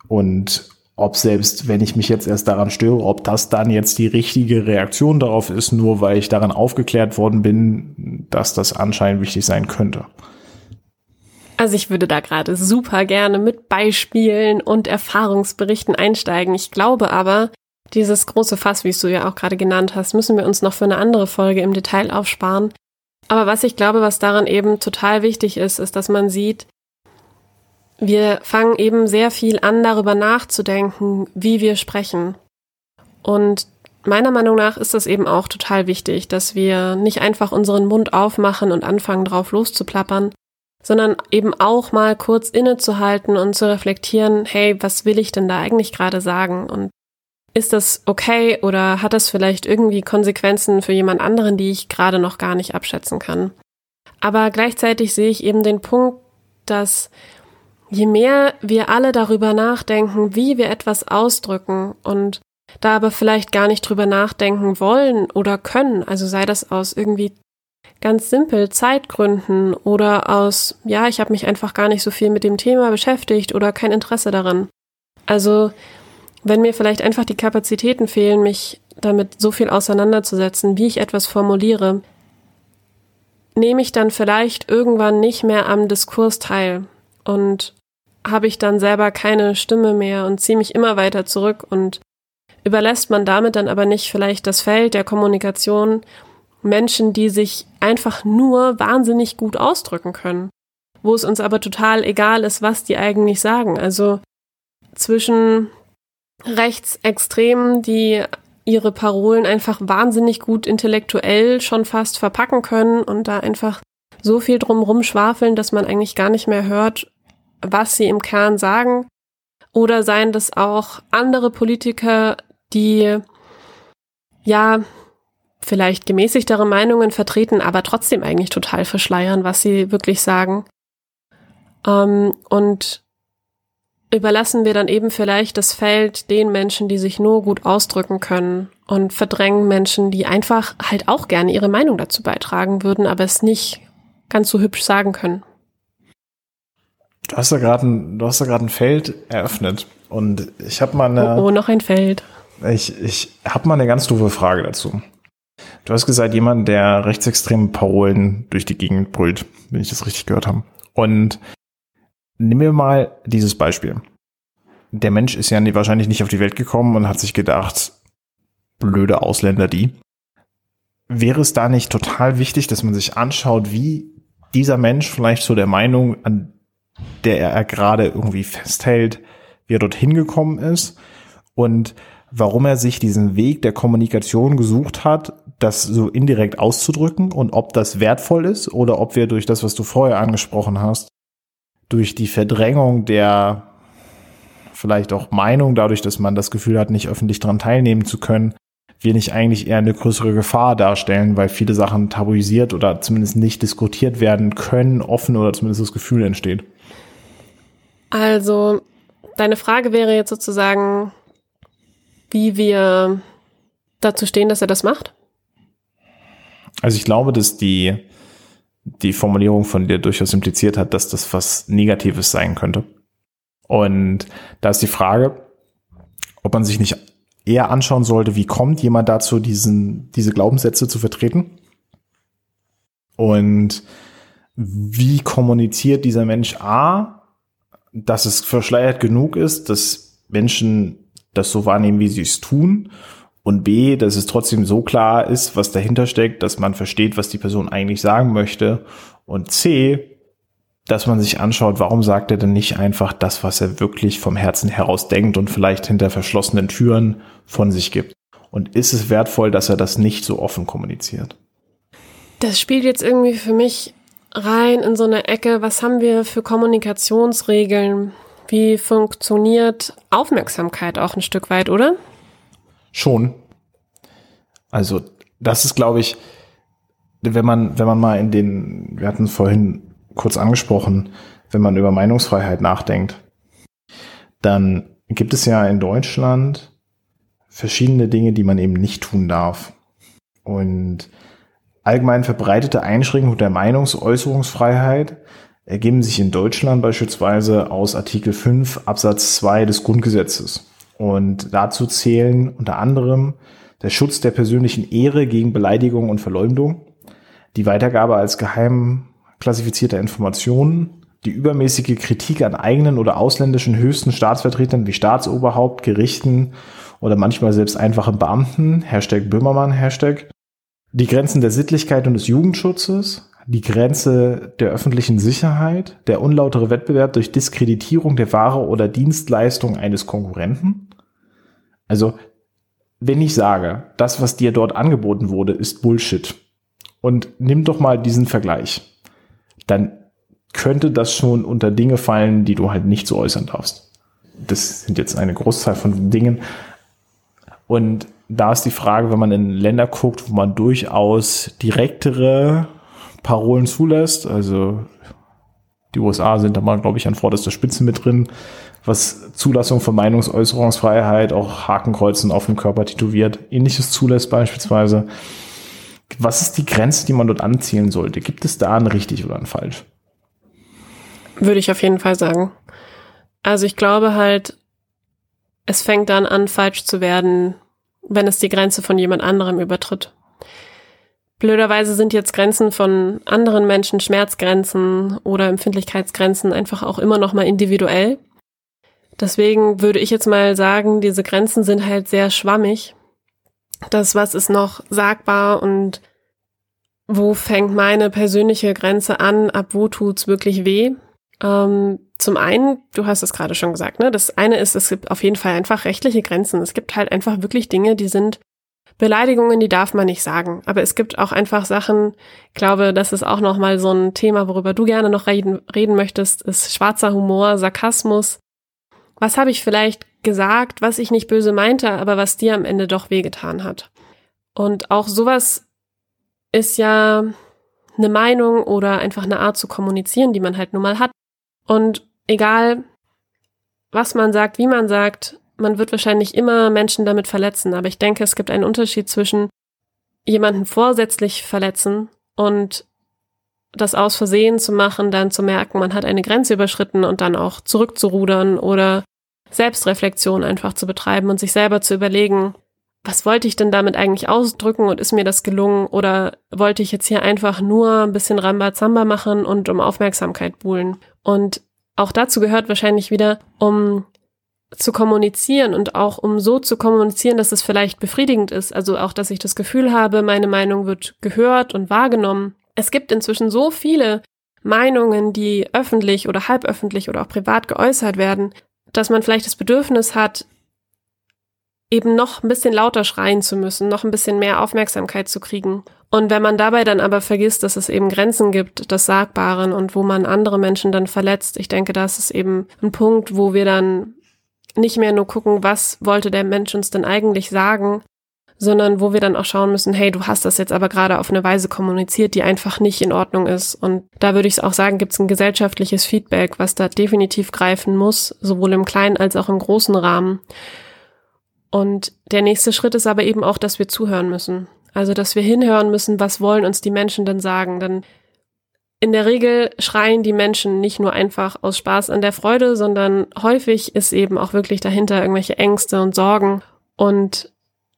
Und ob selbst, wenn ich mich jetzt erst daran störe, ob das dann jetzt die richtige Reaktion darauf ist, nur weil ich daran aufgeklärt worden bin, dass das anscheinend wichtig sein könnte. Also ich würde da gerade super gerne mit Beispielen und Erfahrungsberichten einsteigen. Ich glaube aber, dieses große Fass, wie es du ja auch gerade genannt hast, müssen wir uns noch für eine andere Folge im Detail aufsparen. Aber was ich glaube, was daran eben total wichtig ist, ist, dass man sieht, wir fangen eben sehr viel an, darüber nachzudenken, wie wir sprechen. Und meiner Meinung nach ist das eben auch total wichtig, dass wir nicht einfach unseren Mund aufmachen und anfangen, drauf loszuplappern, sondern eben auch mal kurz innezuhalten und zu reflektieren, hey, was will ich denn da eigentlich gerade sagen? Und ist das okay oder hat das vielleicht irgendwie Konsequenzen für jemand anderen, die ich gerade noch gar nicht abschätzen kann? Aber gleichzeitig sehe ich eben den Punkt, dass je mehr wir alle darüber nachdenken, wie wir etwas ausdrücken und da aber vielleicht gar nicht drüber nachdenken wollen oder können, also sei das aus irgendwie ganz simpel Zeitgründen oder aus, ja, ich habe mich einfach gar nicht so viel mit dem Thema beschäftigt oder kein Interesse daran. Also, wenn mir vielleicht einfach die Kapazitäten fehlen, mich damit so viel auseinanderzusetzen, wie ich etwas formuliere, nehme ich dann vielleicht irgendwann nicht mehr am Diskurs teil und habe ich dann selber keine Stimme mehr und ziehe mich immer weiter zurück und überlässt man damit dann aber nicht vielleicht das Feld der Kommunikation Menschen, die sich einfach nur wahnsinnig gut ausdrücken können, wo es uns aber total egal ist, was die eigentlich sagen. Also zwischen Rechtsextremen, die ihre Parolen einfach wahnsinnig gut intellektuell schon fast verpacken können und da einfach so viel drumrum schwafeln, dass man eigentlich gar nicht mehr hört, was sie im Kern sagen. Oder seien das auch andere Politiker, die ja vielleicht gemäßigtere Meinungen vertreten, aber trotzdem eigentlich total verschleiern, was sie wirklich sagen. Ähm, und überlassen wir dann eben vielleicht das Feld den Menschen, die sich nur gut ausdrücken können und verdrängen Menschen, die einfach halt auch gerne ihre Meinung dazu beitragen würden, aber es nicht ganz so hübsch sagen können. Du hast da gerade ein, du hast da gerade ein Feld eröffnet und ich habe mal eine. Oh, oh, noch ein Feld. Ich, ich habe mal eine ganz doofe Frage dazu. Du hast gesagt, jemand, der rechtsextreme Parolen durch die Gegend brüllt, wenn ich das richtig gehört habe. Und nehmen wir mal dieses Beispiel. Der Mensch ist ja wahrscheinlich nicht auf die Welt gekommen und hat sich gedacht, blöde Ausländer die. Wäre es da nicht total wichtig, dass man sich anschaut, wie dieser Mensch vielleicht so der Meinung, an der er gerade irgendwie festhält, wie er dorthin gekommen ist und warum er sich diesen Weg der Kommunikation gesucht hat, das so indirekt auszudrücken und ob das wertvoll ist oder ob wir durch das, was du vorher angesprochen hast, durch die Verdrängung der vielleicht auch Meinung, dadurch, dass man das Gefühl hat, nicht öffentlich daran teilnehmen zu können, wir nicht eigentlich eher eine größere Gefahr darstellen, weil viele Sachen tabuisiert oder zumindest nicht diskutiert werden können, offen oder zumindest das Gefühl entsteht. Also, deine Frage wäre jetzt sozusagen, wie wir dazu stehen, dass er das macht? Also ich glaube, dass die, die Formulierung von dir durchaus impliziert hat, dass das was Negatives sein könnte. Und da ist die Frage, ob man sich nicht eher anschauen sollte, wie kommt jemand dazu, diesen, diese Glaubenssätze zu vertreten? Und wie kommuniziert dieser Mensch A, dass es verschleiert genug ist, dass Menschen das so wahrnehmen, wie sie es tun? Und B, dass es trotzdem so klar ist, was dahinter steckt, dass man versteht, was die Person eigentlich sagen möchte. Und C, dass man sich anschaut, warum sagt er denn nicht einfach das, was er wirklich vom Herzen heraus denkt und vielleicht hinter verschlossenen Türen von sich gibt? Und ist es wertvoll, dass er das nicht so offen kommuniziert? Das spielt jetzt irgendwie für mich rein in so eine Ecke, was haben wir für Kommunikationsregeln? Wie funktioniert Aufmerksamkeit auch ein Stück weit, oder? Schon. Also, das ist, glaube ich, wenn man, wenn man mal in den, wir hatten es vorhin kurz angesprochen, wenn man über Meinungsfreiheit nachdenkt, dann gibt es ja in Deutschland verschiedene Dinge, die man eben nicht tun darf. Und allgemein verbreitete Einschränkungen der Meinungsäußerungsfreiheit ergeben sich in Deutschland beispielsweise aus Artikel 5 Absatz 2 des Grundgesetzes. Und dazu zählen unter anderem der Schutz der persönlichen Ehre gegen Beleidigung und Verleumdung, die Weitergabe als geheim klassifizierter Informationen, die übermäßige Kritik an eigenen oder ausländischen höchsten Staatsvertretern wie Staatsoberhaupt, Gerichten oder manchmal selbst einfachen Beamten, Hashtag Böhmermann, Hashtag, die Grenzen der Sittlichkeit und des Jugendschutzes, die Grenze der öffentlichen Sicherheit, der unlautere Wettbewerb durch Diskreditierung der Ware oder Dienstleistung eines Konkurrenten. Also, wenn ich sage, das, was dir dort angeboten wurde, ist Bullshit, und nimm doch mal diesen Vergleich dann könnte das schon unter Dinge fallen, die du halt nicht so äußern darfst. Das sind jetzt eine Großzahl von Dingen. Und da ist die Frage, wenn man in Länder guckt, wo man durchaus direktere Parolen zulässt, also die USA sind da mal, glaube ich, an vorderster Spitze mit drin, was Zulassung von Meinungsäußerungsfreiheit, auch Hakenkreuzen auf dem Körper tätowiert, ähnliches zulässt beispielsweise. Was ist die Grenze, die man dort anzielen sollte? Gibt es da ein richtig oder ein falsch? Würde ich auf jeden Fall sagen. Also ich glaube halt, es fängt dann an, falsch zu werden, wenn es die Grenze von jemand anderem übertritt. Blöderweise sind jetzt Grenzen von anderen Menschen, Schmerzgrenzen oder Empfindlichkeitsgrenzen einfach auch immer noch mal individuell. Deswegen würde ich jetzt mal sagen, diese Grenzen sind halt sehr schwammig das, was ist noch sagbar und wo fängt meine persönliche Grenze an, ab wo tut's wirklich weh? Ähm, zum einen, du hast es gerade schon gesagt, ne? Das eine ist, es gibt auf jeden Fall einfach rechtliche Grenzen. Es gibt halt einfach wirklich Dinge, die sind Beleidigungen, die darf man nicht sagen. Aber es gibt auch einfach Sachen, ich glaube, das ist auch nochmal so ein Thema, worüber du gerne noch reden, reden möchtest, ist schwarzer Humor, Sarkasmus. Was habe ich vielleicht gesagt, was ich nicht böse meinte, aber was dir am Ende doch wehgetan hat? Und auch sowas ist ja eine Meinung oder einfach eine Art zu kommunizieren, die man halt nun mal hat. Und egal, was man sagt, wie man sagt, man wird wahrscheinlich immer Menschen damit verletzen. Aber ich denke, es gibt einen Unterschied zwischen jemanden vorsätzlich verletzen und das aus Versehen zu machen, dann zu merken, man hat eine Grenze überschritten und dann auch zurückzurudern oder Selbstreflexion einfach zu betreiben und sich selber zu überlegen, was wollte ich denn damit eigentlich ausdrücken und ist mir das gelungen oder wollte ich jetzt hier einfach nur ein bisschen Rambazamba machen und um Aufmerksamkeit buhlen? Und auch dazu gehört wahrscheinlich wieder, um zu kommunizieren und auch um so zu kommunizieren, dass es vielleicht befriedigend ist. Also auch, dass ich das Gefühl habe, meine Meinung wird gehört und wahrgenommen. Es gibt inzwischen so viele Meinungen, die öffentlich oder halböffentlich oder auch privat geäußert werden, dass man vielleicht das Bedürfnis hat, eben noch ein bisschen lauter schreien zu müssen, noch ein bisschen mehr Aufmerksamkeit zu kriegen. Und wenn man dabei dann aber vergisst, dass es eben Grenzen gibt des Sagbaren und wo man andere Menschen dann verletzt, ich denke, das ist eben ein Punkt, wo wir dann nicht mehr nur gucken, was wollte der Mensch uns denn eigentlich sagen, sondern wo wir dann auch schauen müssen, hey, du hast das jetzt aber gerade auf eine Weise kommuniziert, die einfach nicht in Ordnung ist. Und da würde ich es auch sagen, gibt es ein gesellschaftliches Feedback, was da definitiv greifen muss, sowohl im kleinen als auch im großen Rahmen. Und der nächste Schritt ist aber eben auch, dass wir zuhören müssen. Also, dass wir hinhören müssen, was wollen uns die Menschen denn sagen. Denn in der Regel schreien die Menschen nicht nur einfach aus Spaß an der Freude, sondern häufig ist eben auch wirklich dahinter irgendwelche Ängste und Sorgen. Und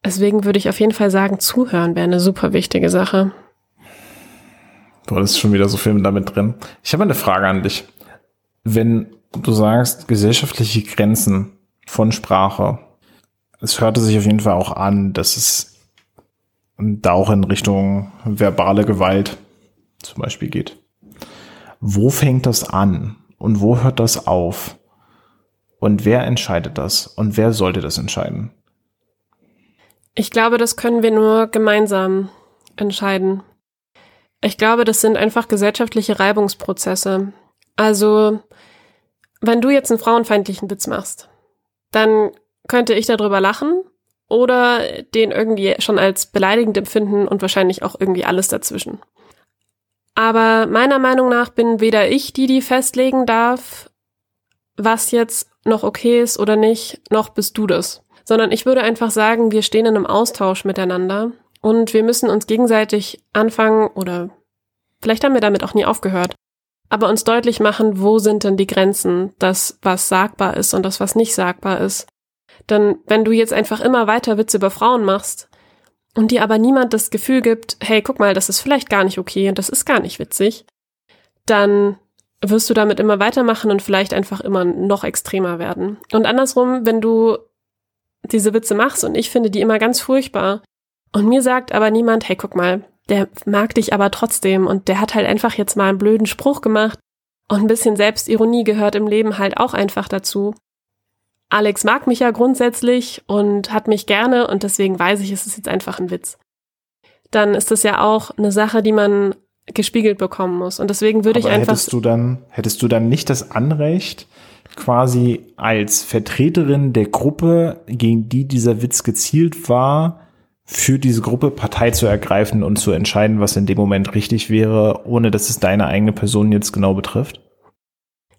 deswegen würde ich auf jeden Fall sagen, zuhören wäre eine super wichtige Sache. Boah, das ist schon wieder so viel damit drin. Ich habe eine Frage an dich. Wenn du sagst, gesellschaftliche Grenzen von Sprache, es hörte sich auf jeden Fall auch an, dass es da auch in Richtung verbale Gewalt zum Beispiel geht wo fängt das an und wo hört das auf? Und wer entscheidet das und wer sollte das entscheiden? Ich glaube, das können wir nur gemeinsam entscheiden. Ich glaube, das sind einfach gesellschaftliche Reibungsprozesse. Also, wenn du jetzt einen frauenfeindlichen Witz machst, dann könnte ich darüber lachen oder den irgendwie schon als beleidigend empfinden und wahrscheinlich auch irgendwie alles dazwischen. Aber meiner Meinung nach bin weder ich die, die festlegen darf, was jetzt noch okay ist oder nicht, noch bist du das. Sondern ich würde einfach sagen, wir stehen in einem Austausch miteinander und wir müssen uns gegenseitig anfangen oder vielleicht haben wir damit auch nie aufgehört, aber uns deutlich machen, wo sind denn die Grenzen, das, was sagbar ist und das, was nicht sagbar ist. Denn wenn du jetzt einfach immer weiter Witze über Frauen machst, und dir aber niemand das Gefühl gibt, hey, guck mal, das ist vielleicht gar nicht okay und das ist gar nicht witzig, dann wirst du damit immer weitermachen und vielleicht einfach immer noch extremer werden. Und andersrum, wenn du diese Witze machst und ich finde die immer ganz furchtbar und mir sagt aber niemand, hey, guck mal, der mag dich aber trotzdem und der hat halt einfach jetzt mal einen blöden Spruch gemacht und ein bisschen Selbstironie gehört im Leben halt auch einfach dazu. Alex mag mich ja grundsätzlich und hat mich gerne und deswegen weiß ich, es ist jetzt einfach ein Witz. Dann ist das ja auch eine Sache, die man gespiegelt bekommen muss. Und deswegen würde ich einfach. Hättest du dann, hättest du dann nicht das Anrecht, quasi als Vertreterin der Gruppe, gegen die dieser Witz gezielt war, für diese Gruppe Partei zu ergreifen und zu entscheiden, was in dem Moment richtig wäre, ohne dass es deine eigene Person jetzt genau betrifft?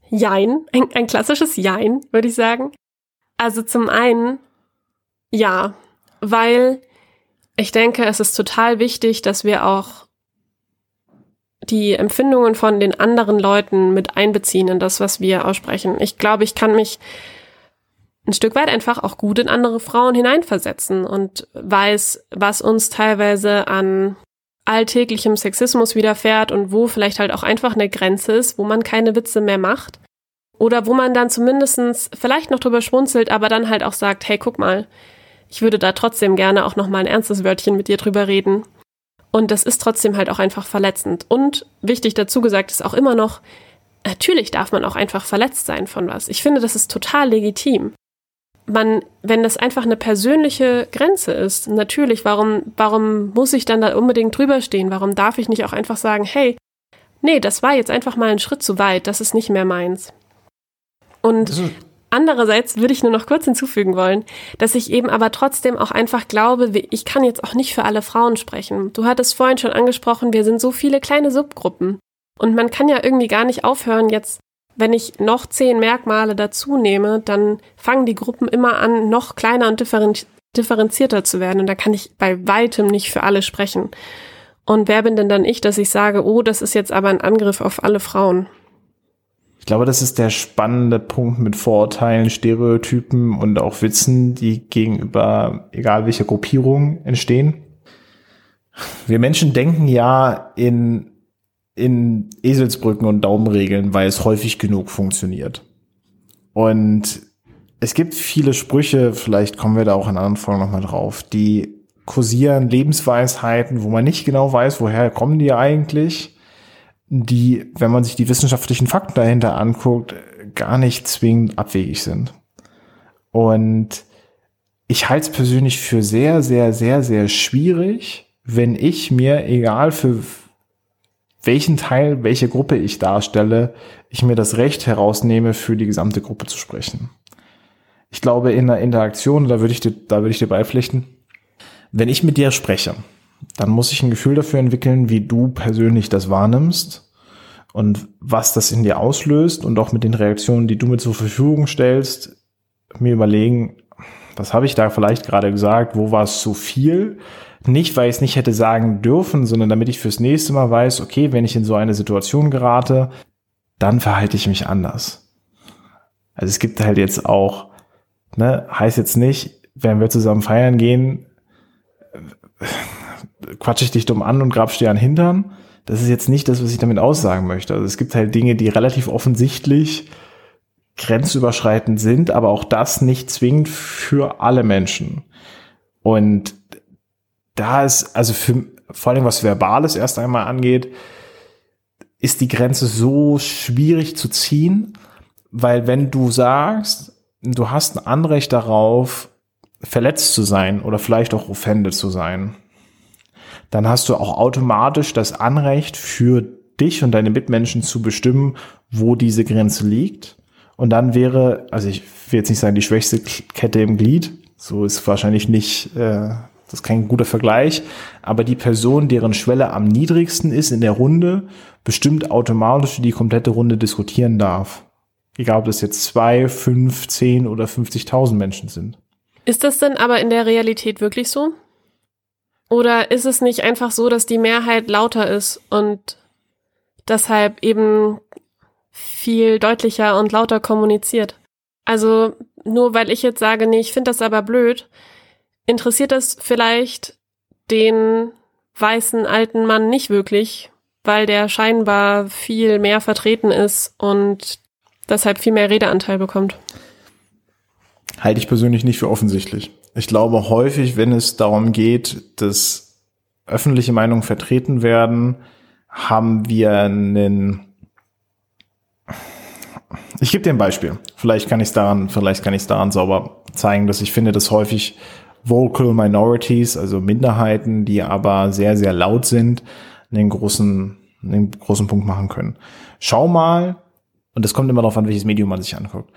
Jein, ein, ein klassisches Jein, würde ich sagen. Also zum einen, ja, weil ich denke, es ist total wichtig, dass wir auch die Empfindungen von den anderen Leuten mit einbeziehen in das, was wir aussprechen. Ich glaube, ich kann mich ein Stück weit einfach auch gut in andere Frauen hineinversetzen und weiß, was uns teilweise an alltäglichem Sexismus widerfährt und wo vielleicht halt auch einfach eine Grenze ist, wo man keine Witze mehr macht. Oder wo man dann zumindestens vielleicht noch drüber schmunzelt, aber dann halt auch sagt, hey, guck mal, ich würde da trotzdem gerne auch noch mal ein ernstes Wörtchen mit dir drüber reden. Und das ist trotzdem halt auch einfach verletzend. Und wichtig dazu gesagt ist auch immer noch, natürlich darf man auch einfach verletzt sein von was. Ich finde, das ist total legitim. man, wenn das einfach eine persönliche Grenze ist, natürlich, warum, warum muss ich dann da unbedingt drüber stehen? Warum darf ich nicht auch einfach sagen, hey, nee, das war jetzt einfach mal ein Schritt zu weit, das ist nicht mehr meins. Und andererseits würde ich nur noch kurz hinzufügen wollen, dass ich eben aber trotzdem auch einfach glaube, ich kann jetzt auch nicht für alle Frauen sprechen. Du hattest vorhin schon angesprochen, wir sind so viele kleine Subgruppen. Und man kann ja irgendwie gar nicht aufhören, jetzt wenn ich noch zehn Merkmale dazu nehme, dann fangen die Gruppen immer an, noch kleiner und differenzierter zu werden. Und da kann ich bei weitem nicht für alle sprechen. Und wer bin denn dann ich, dass ich sage, oh, das ist jetzt aber ein Angriff auf alle Frauen? Ich glaube, das ist der spannende Punkt mit Vorurteilen, Stereotypen und auch Witzen, die gegenüber egal welcher Gruppierung entstehen. Wir Menschen denken ja in in Eselsbrücken und Daumenregeln, weil es häufig genug funktioniert. Und es gibt viele Sprüche, vielleicht kommen wir da auch in anderen Folgen nochmal drauf, die kursieren Lebensweisheiten, wo man nicht genau weiß, woher kommen die eigentlich, die, wenn man sich die wissenschaftlichen Fakten dahinter anguckt, gar nicht zwingend abwegig sind. Und ich halte es persönlich für sehr, sehr, sehr, sehr schwierig, wenn ich mir, egal für welchen Teil, welche Gruppe ich darstelle, ich mir das Recht herausnehme, für die gesamte Gruppe zu sprechen. Ich glaube, in der Interaktion, da würde ich dir, da würde ich dir beipflichten, wenn ich mit dir spreche, dann muss ich ein Gefühl dafür entwickeln, wie du persönlich das wahrnimmst und was das in dir auslöst und auch mit den Reaktionen, die du mir zur Verfügung stellst, mir überlegen, was habe ich da vielleicht gerade gesagt, wo war es zu viel, nicht, weil ich es nicht hätte sagen dürfen, sondern damit ich fürs nächste Mal weiß, okay, wenn ich in so eine Situation gerate, dann verhalte ich mich anders. Also es gibt halt jetzt auch, ne, heißt jetzt nicht, wenn wir zusammen feiern gehen, quatsche ich dich dumm an und grabst dir an Hintern. Das ist jetzt nicht das, was ich damit aussagen möchte. Also es gibt halt Dinge, die relativ offensichtlich grenzüberschreitend sind, aber auch das nicht zwingend für alle Menschen. Und da ist, also für, vor allem was Verbales erst einmal angeht, ist die Grenze so schwierig zu ziehen, weil wenn du sagst, du hast ein Anrecht darauf, verletzt zu sein oder vielleicht auch offended zu sein, dann hast du auch automatisch das Anrecht für dich und deine Mitmenschen zu bestimmen, wo diese Grenze liegt. Und dann wäre, also ich will jetzt nicht sagen, die schwächste Kette im Glied, so ist wahrscheinlich nicht äh, das ist kein guter Vergleich, aber die Person, deren Schwelle am niedrigsten ist in der Runde, bestimmt automatisch die komplette Runde diskutieren darf. Egal, ob das jetzt zwei, fünf, zehn oder 50.000 Menschen sind. Ist das denn aber in der Realität wirklich so? Oder ist es nicht einfach so, dass die Mehrheit lauter ist und deshalb eben viel deutlicher und lauter kommuniziert? Also nur weil ich jetzt sage, nee, ich finde das aber blöd, interessiert das vielleicht den weißen alten Mann nicht wirklich, weil der scheinbar viel mehr vertreten ist und deshalb viel mehr Redeanteil bekommt. Halte ich persönlich nicht für offensichtlich. Ich glaube häufig, wenn es darum geht, dass öffentliche Meinungen vertreten werden, haben wir einen ich gebe dir ein Beispiel. Vielleicht kann ich es daran, vielleicht kann ich es daran sauber zeigen, dass ich finde, dass häufig Vocal Minorities, also Minderheiten, die aber sehr, sehr laut sind, einen großen, einen großen Punkt machen können. Schau mal, und das kommt immer darauf an, welches Medium man sich anguckt.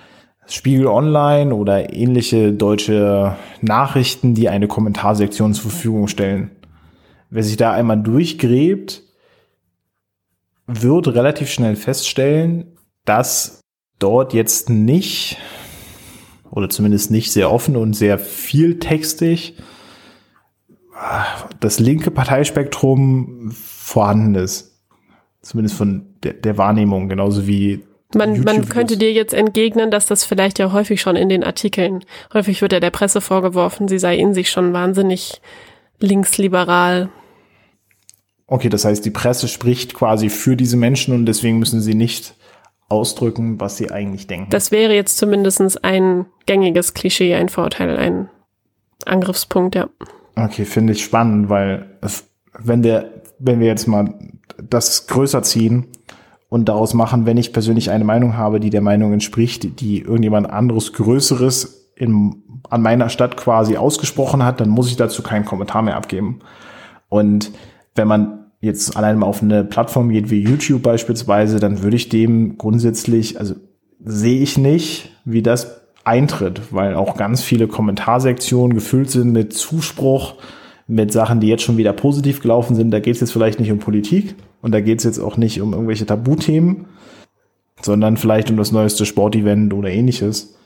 Spiegel Online oder ähnliche deutsche Nachrichten, die eine Kommentarsektion zur Verfügung stellen. Wer sich da einmal durchgräbt, wird relativ schnell feststellen, dass dort jetzt nicht oder zumindest nicht sehr offen und sehr vieltextig das linke Parteispektrum vorhanden ist. Zumindest von der, der Wahrnehmung, genauso wie man, man könnte dir jetzt entgegnen, dass das vielleicht ja häufig schon in den Artikeln, häufig wird ja der Presse vorgeworfen, sie sei in sich schon wahnsinnig linksliberal. Okay, das heißt, die Presse spricht quasi für diese Menschen und deswegen müssen sie nicht ausdrücken, was sie eigentlich denken. Das wäre jetzt zumindest ein gängiges Klischee, ein Vorteil, ein Angriffspunkt, ja. Okay, finde ich spannend, weil es, wenn wir, wenn wir jetzt mal das größer ziehen und daraus machen, wenn ich persönlich eine Meinung habe, die der Meinung entspricht, die irgendjemand anderes Größeres in, an meiner Stadt quasi ausgesprochen hat, dann muss ich dazu keinen Kommentar mehr abgeben. Und wenn man jetzt allein mal auf eine Plattform geht wie YouTube beispielsweise, dann würde ich dem grundsätzlich, also sehe ich nicht, wie das eintritt, weil auch ganz viele Kommentarsektionen gefüllt sind mit Zuspruch, mit Sachen, die jetzt schon wieder positiv gelaufen sind. Da geht es jetzt vielleicht nicht um Politik und da geht es jetzt auch nicht um irgendwelche Tabuthemen, sondern vielleicht um das neueste Sportevent oder ähnliches.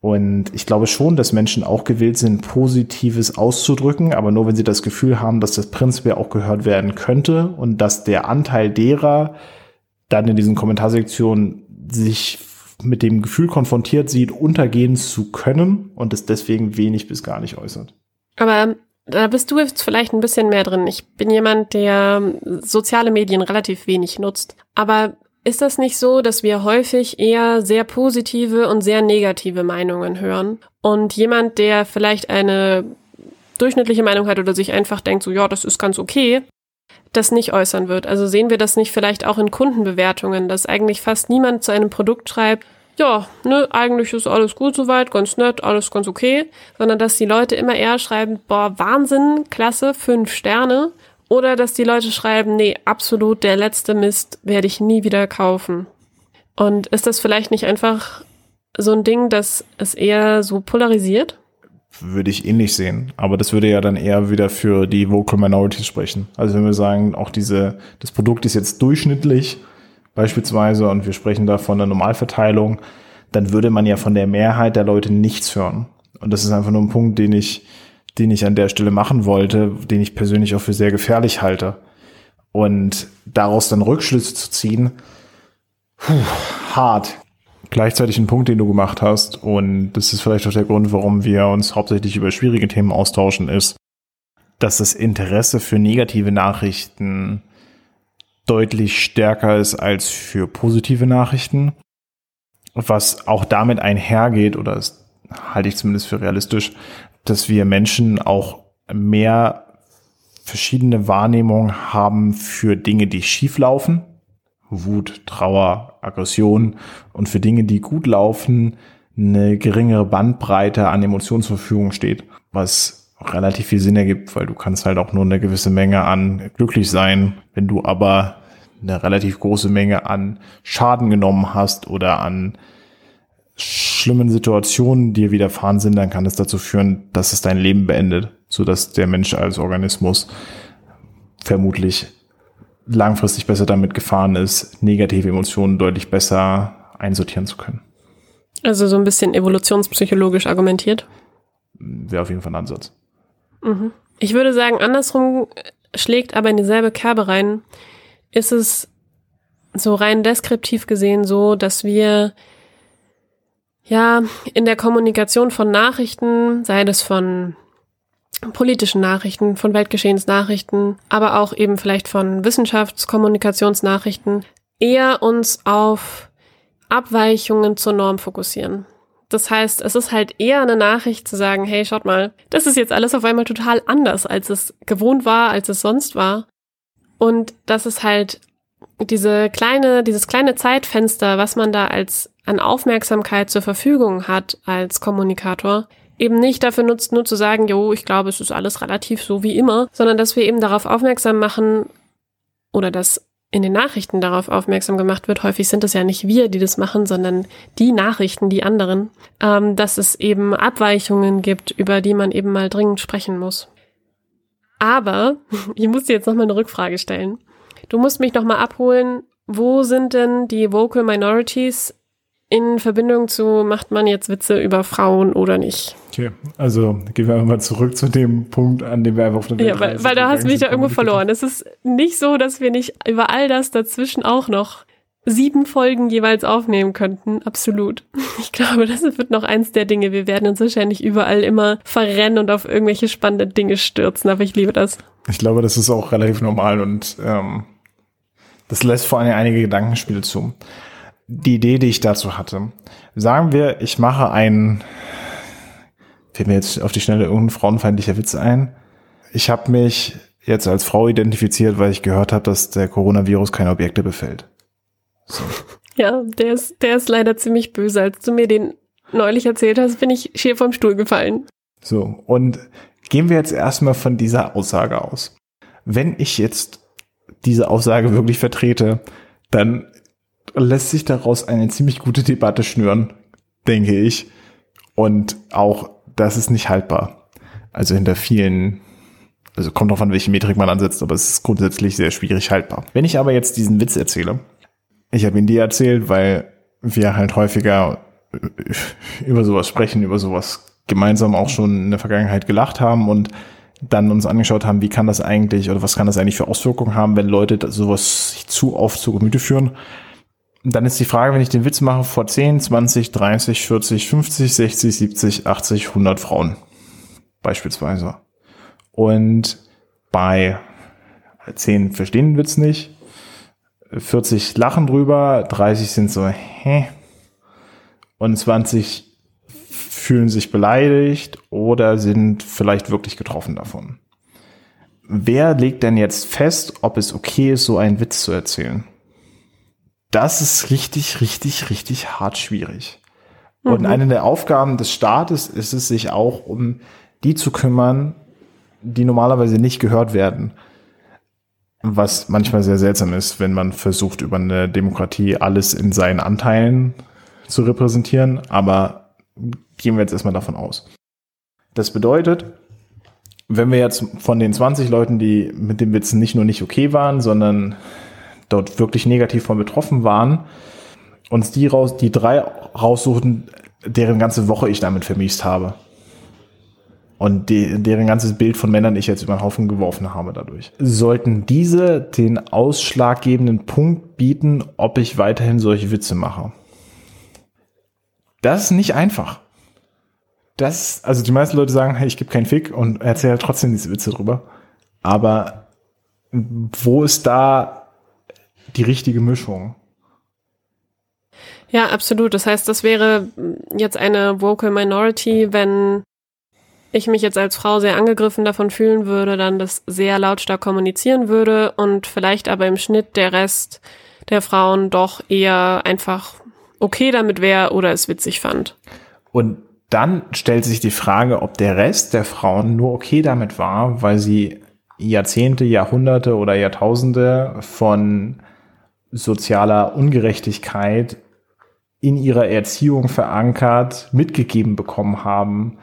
Und ich glaube schon, dass Menschen auch gewillt sind, Positives auszudrücken, aber nur wenn sie das Gefühl haben, dass das prinzipiell auch gehört werden könnte und dass der Anteil derer dann in diesen Kommentarsektionen sich mit dem Gefühl konfrontiert sieht, untergehen zu können und es deswegen wenig bis gar nicht äußert. Aber da bist du jetzt vielleicht ein bisschen mehr drin. Ich bin jemand, der soziale Medien relativ wenig nutzt. Aber ist das nicht so, dass wir häufig eher sehr positive und sehr negative Meinungen hören? Und jemand, der vielleicht eine durchschnittliche Meinung hat oder sich einfach denkt, so ja, das ist ganz okay, das nicht äußern wird. Also sehen wir das nicht vielleicht auch in Kundenbewertungen, dass eigentlich fast niemand zu einem Produkt schreibt, ja, ne, eigentlich ist alles gut soweit, ganz nett, alles ganz okay, sondern dass die Leute immer eher schreiben, boah, Wahnsinn, klasse, fünf Sterne oder dass die Leute schreiben, nee, absolut der letzte Mist werde ich nie wieder kaufen. Und ist das vielleicht nicht einfach so ein Ding, dass es eher so polarisiert? Würde ich ähnlich sehen. Aber das würde ja dann eher wieder für die Vocal Minorities sprechen. Also wenn wir sagen, auch diese, das Produkt ist jetzt durchschnittlich beispielsweise und wir sprechen da von einer Normalverteilung, dann würde man ja von der Mehrheit der Leute nichts hören. Und das ist einfach nur ein Punkt, den ich den ich an der Stelle machen wollte, den ich persönlich auch für sehr gefährlich halte. Und daraus dann Rückschlüsse zu ziehen, puh, hart. Gleichzeitig ein Punkt, den du gemacht hast, und das ist vielleicht auch der Grund, warum wir uns hauptsächlich über schwierige Themen austauschen, ist, dass das Interesse für negative Nachrichten deutlich stärker ist als für positive Nachrichten. Was auch damit einhergeht, oder das halte ich zumindest für realistisch, dass wir Menschen auch mehr verschiedene Wahrnehmungen haben für Dinge, die schief laufen. Wut, Trauer, Aggression und für Dinge, die gut laufen, eine geringere Bandbreite an Emotionen zur Verfügung steht, was relativ viel Sinn ergibt, weil du kannst halt auch nur eine gewisse Menge an glücklich sein, wenn du aber eine relativ große Menge an Schaden genommen hast oder an schlimmen Situationen dir widerfahren sind, dann kann es dazu führen, dass es dein Leben beendet, so dass der Mensch als Organismus vermutlich langfristig besser damit gefahren ist, negative Emotionen deutlich besser einsortieren zu können. Also so ein bisschen evolutionspsychologisch argumentiert? Wäre auf jeden Fall ein Ansatz. Mhm. Ich würde sagen, andersrum schlägt aber in dieselbe Kerbe rein, ist es so rein deskriptiv gesehen so, dass wir ja, in der Kommunikation von Nachrichten, sei das von politischen Nachrichten, von Weltgeschehensnachrichten, aber auch eben vielleicht von Wissenschaftskommunikationsnachrichten, eher uns auf Abweichungen zur Norm fokussieren. Das heißt, es ist halt eher eine Nachricht zu sagen, hey, schaut mal, das ist jetzt alles auf einmal total anders, als es gewohnt war, als es sonst war. Und das ist halt diese kleine, dieses kleine Zeitfenster, was man da als an Aufmerksamkeit zur Verfügung hat als Kommunikator, eben nicht dafür nutzt, nur zu sagen, jo, ich glaube, es ist alles relativ so wie immer, sondern dass wir eben darauf aufmerksam machen oder dass in den Nachrichten darauf aufmerksam gemacht wird, häufig sind es ja nicht wir, die das machen, sondern die Nachrichten, die anderen, ähm, dass es eben Abweichungen gibt, über die man eben mal dringend sprechen muss. Aber (laughs) ich muss dir jetzt nochmal eine Rückfrage stellen. Du musst mich nochmal abholen, wo sind denn die Vocal Minorities in Verbindung zu, macht man jetzt Witze über Frauen oder nicht? Okay, also gehen wir mal zurück zu dem Punkt, an dem wir einfach auf der Ja, weil, weil da hast du mich ja irgendwo verloren. Es ist nicht so, dass wir nicht über all das dazwischen auch noch sieben Folgen jeweils aufnehmen könnten. Absolut. (laughs) Ich glaube, das wird noch eins der Dinge. Wir werden uns wahrscheinlich überall immer verrennen und auf irgendwelche spannenden Dinge stürzen, aber ich liebe das. Ich glaube, das ist auch relativ normal und ähm, das lässt vor allem einige Gedankenspiele zu die Idee, die ich dazu hatte. Sagen wir, ich mache ein, fällt mir jetzt auf die Schnelle irgendein frauenfeindlicher Witz ein. Ich habe mich jetzt als Frau identifiziert, weil ich gehört habe, dass der Coronavirus keine Objekte befällt. So. Ja, der ist, der ist leider ziemlich böse. Als du mir den neulich erzählt hast, bin ich schier vom Stuhl gefallen. So, und gehen wir jetzt erstmal von dieser Aussage aus. Wenn ich jetzt diese Aussage wirklich vertrete, dann lässt sich daraus eine ziemlich gute Debatte schnüren, denke ich. Und auch, das ist nicht haltbar. Also hinter vielen, also kommt drauf an, welche Metrik man ansetzt, aber es ist grundsätzlich sehr schwierig haltbar. Wenn ich aber jetzt diesen Witz erzähle, ich habe ihn dir erzählt, weil wir halt häufiger über sowas sprechen, über sowas gemeinsam auch schon in der Vergangenheit gelacht haben und dann uns angeschaut haben, wie kann das eigentlich oder was kann das eigentlich für Auswirkungen haben, wenn Leute sowas sich zu oft zu Gemüte führen. Dann ist die Frage, wenn ich den Witz mache, vor 10, 20, 30, 40, 50, 60, 70, 80, 100 Frauen beispielsweise. Und bei 10 verstehen den Witz nicht, 40 lachen drüber, 30 sind so, hä? Und 20 fühlen sich beleidigt oder sind vielleicht wirklich getroffen davon. Wer legt denn jetzt fest, ob es okay ist, so einen Witz zu erzählen? Das ist richtig, richtig, richtig hart schwierig. Mhm. Und eine der Aufgaben des Staates ist es, sich auch um die zu kümmern, die normalerweise nicht gehört werden. Was manchmal sehr seltsam ist, wenn man versucht, über eine Demokratie alles in seinen Anteilen zu repräsentieren. Aber gehen wir jetzt erstmal davon aus. Das bedeutet, wenn wir jetzt von den 20 Leuten, die mit dem Witzen nicht nur nicht okay waren, sondern dort wirklich negativ von betroffen waren, uns die raus, die drei raussuchen, deren ganze Woche ich damit vermiest habe und die, deren ganzes Bild von Männern ich jetzt über den Haufen geworfen habe dadurch. Sollten diese den ausschlaggebenden Punkt bieten, ob ich weiterhin solche Witze mache? Das ist nicht einfach. Das, also die meisten Leute sagen, hey, ich gebe keinen Fick und erzähle trotzdem diese Witze drüber. Aber wo ist da die richtige Mischung? Ja, absolut. Das heißt, das wäre jetzt eine Vocal Minority, wenn ich mich jetzt als Frau sehr angegriffen davon fühlen würde, dann das sehr lautstark kommunizieren würde und vielleicht aber im Schnitt der Rest der Frauen doch eher einfach okay damit wäre oder es witzig fand. Und dann stellt sich die Frage, ob der Rest der Frauen nur okay damit war, weil sie Jahrzehnte, Jahrhunderte oder Jahrtausende von sozialer Ungerechtigkeit in ihrer Erziehung verankert mitgegeben bekommen haben,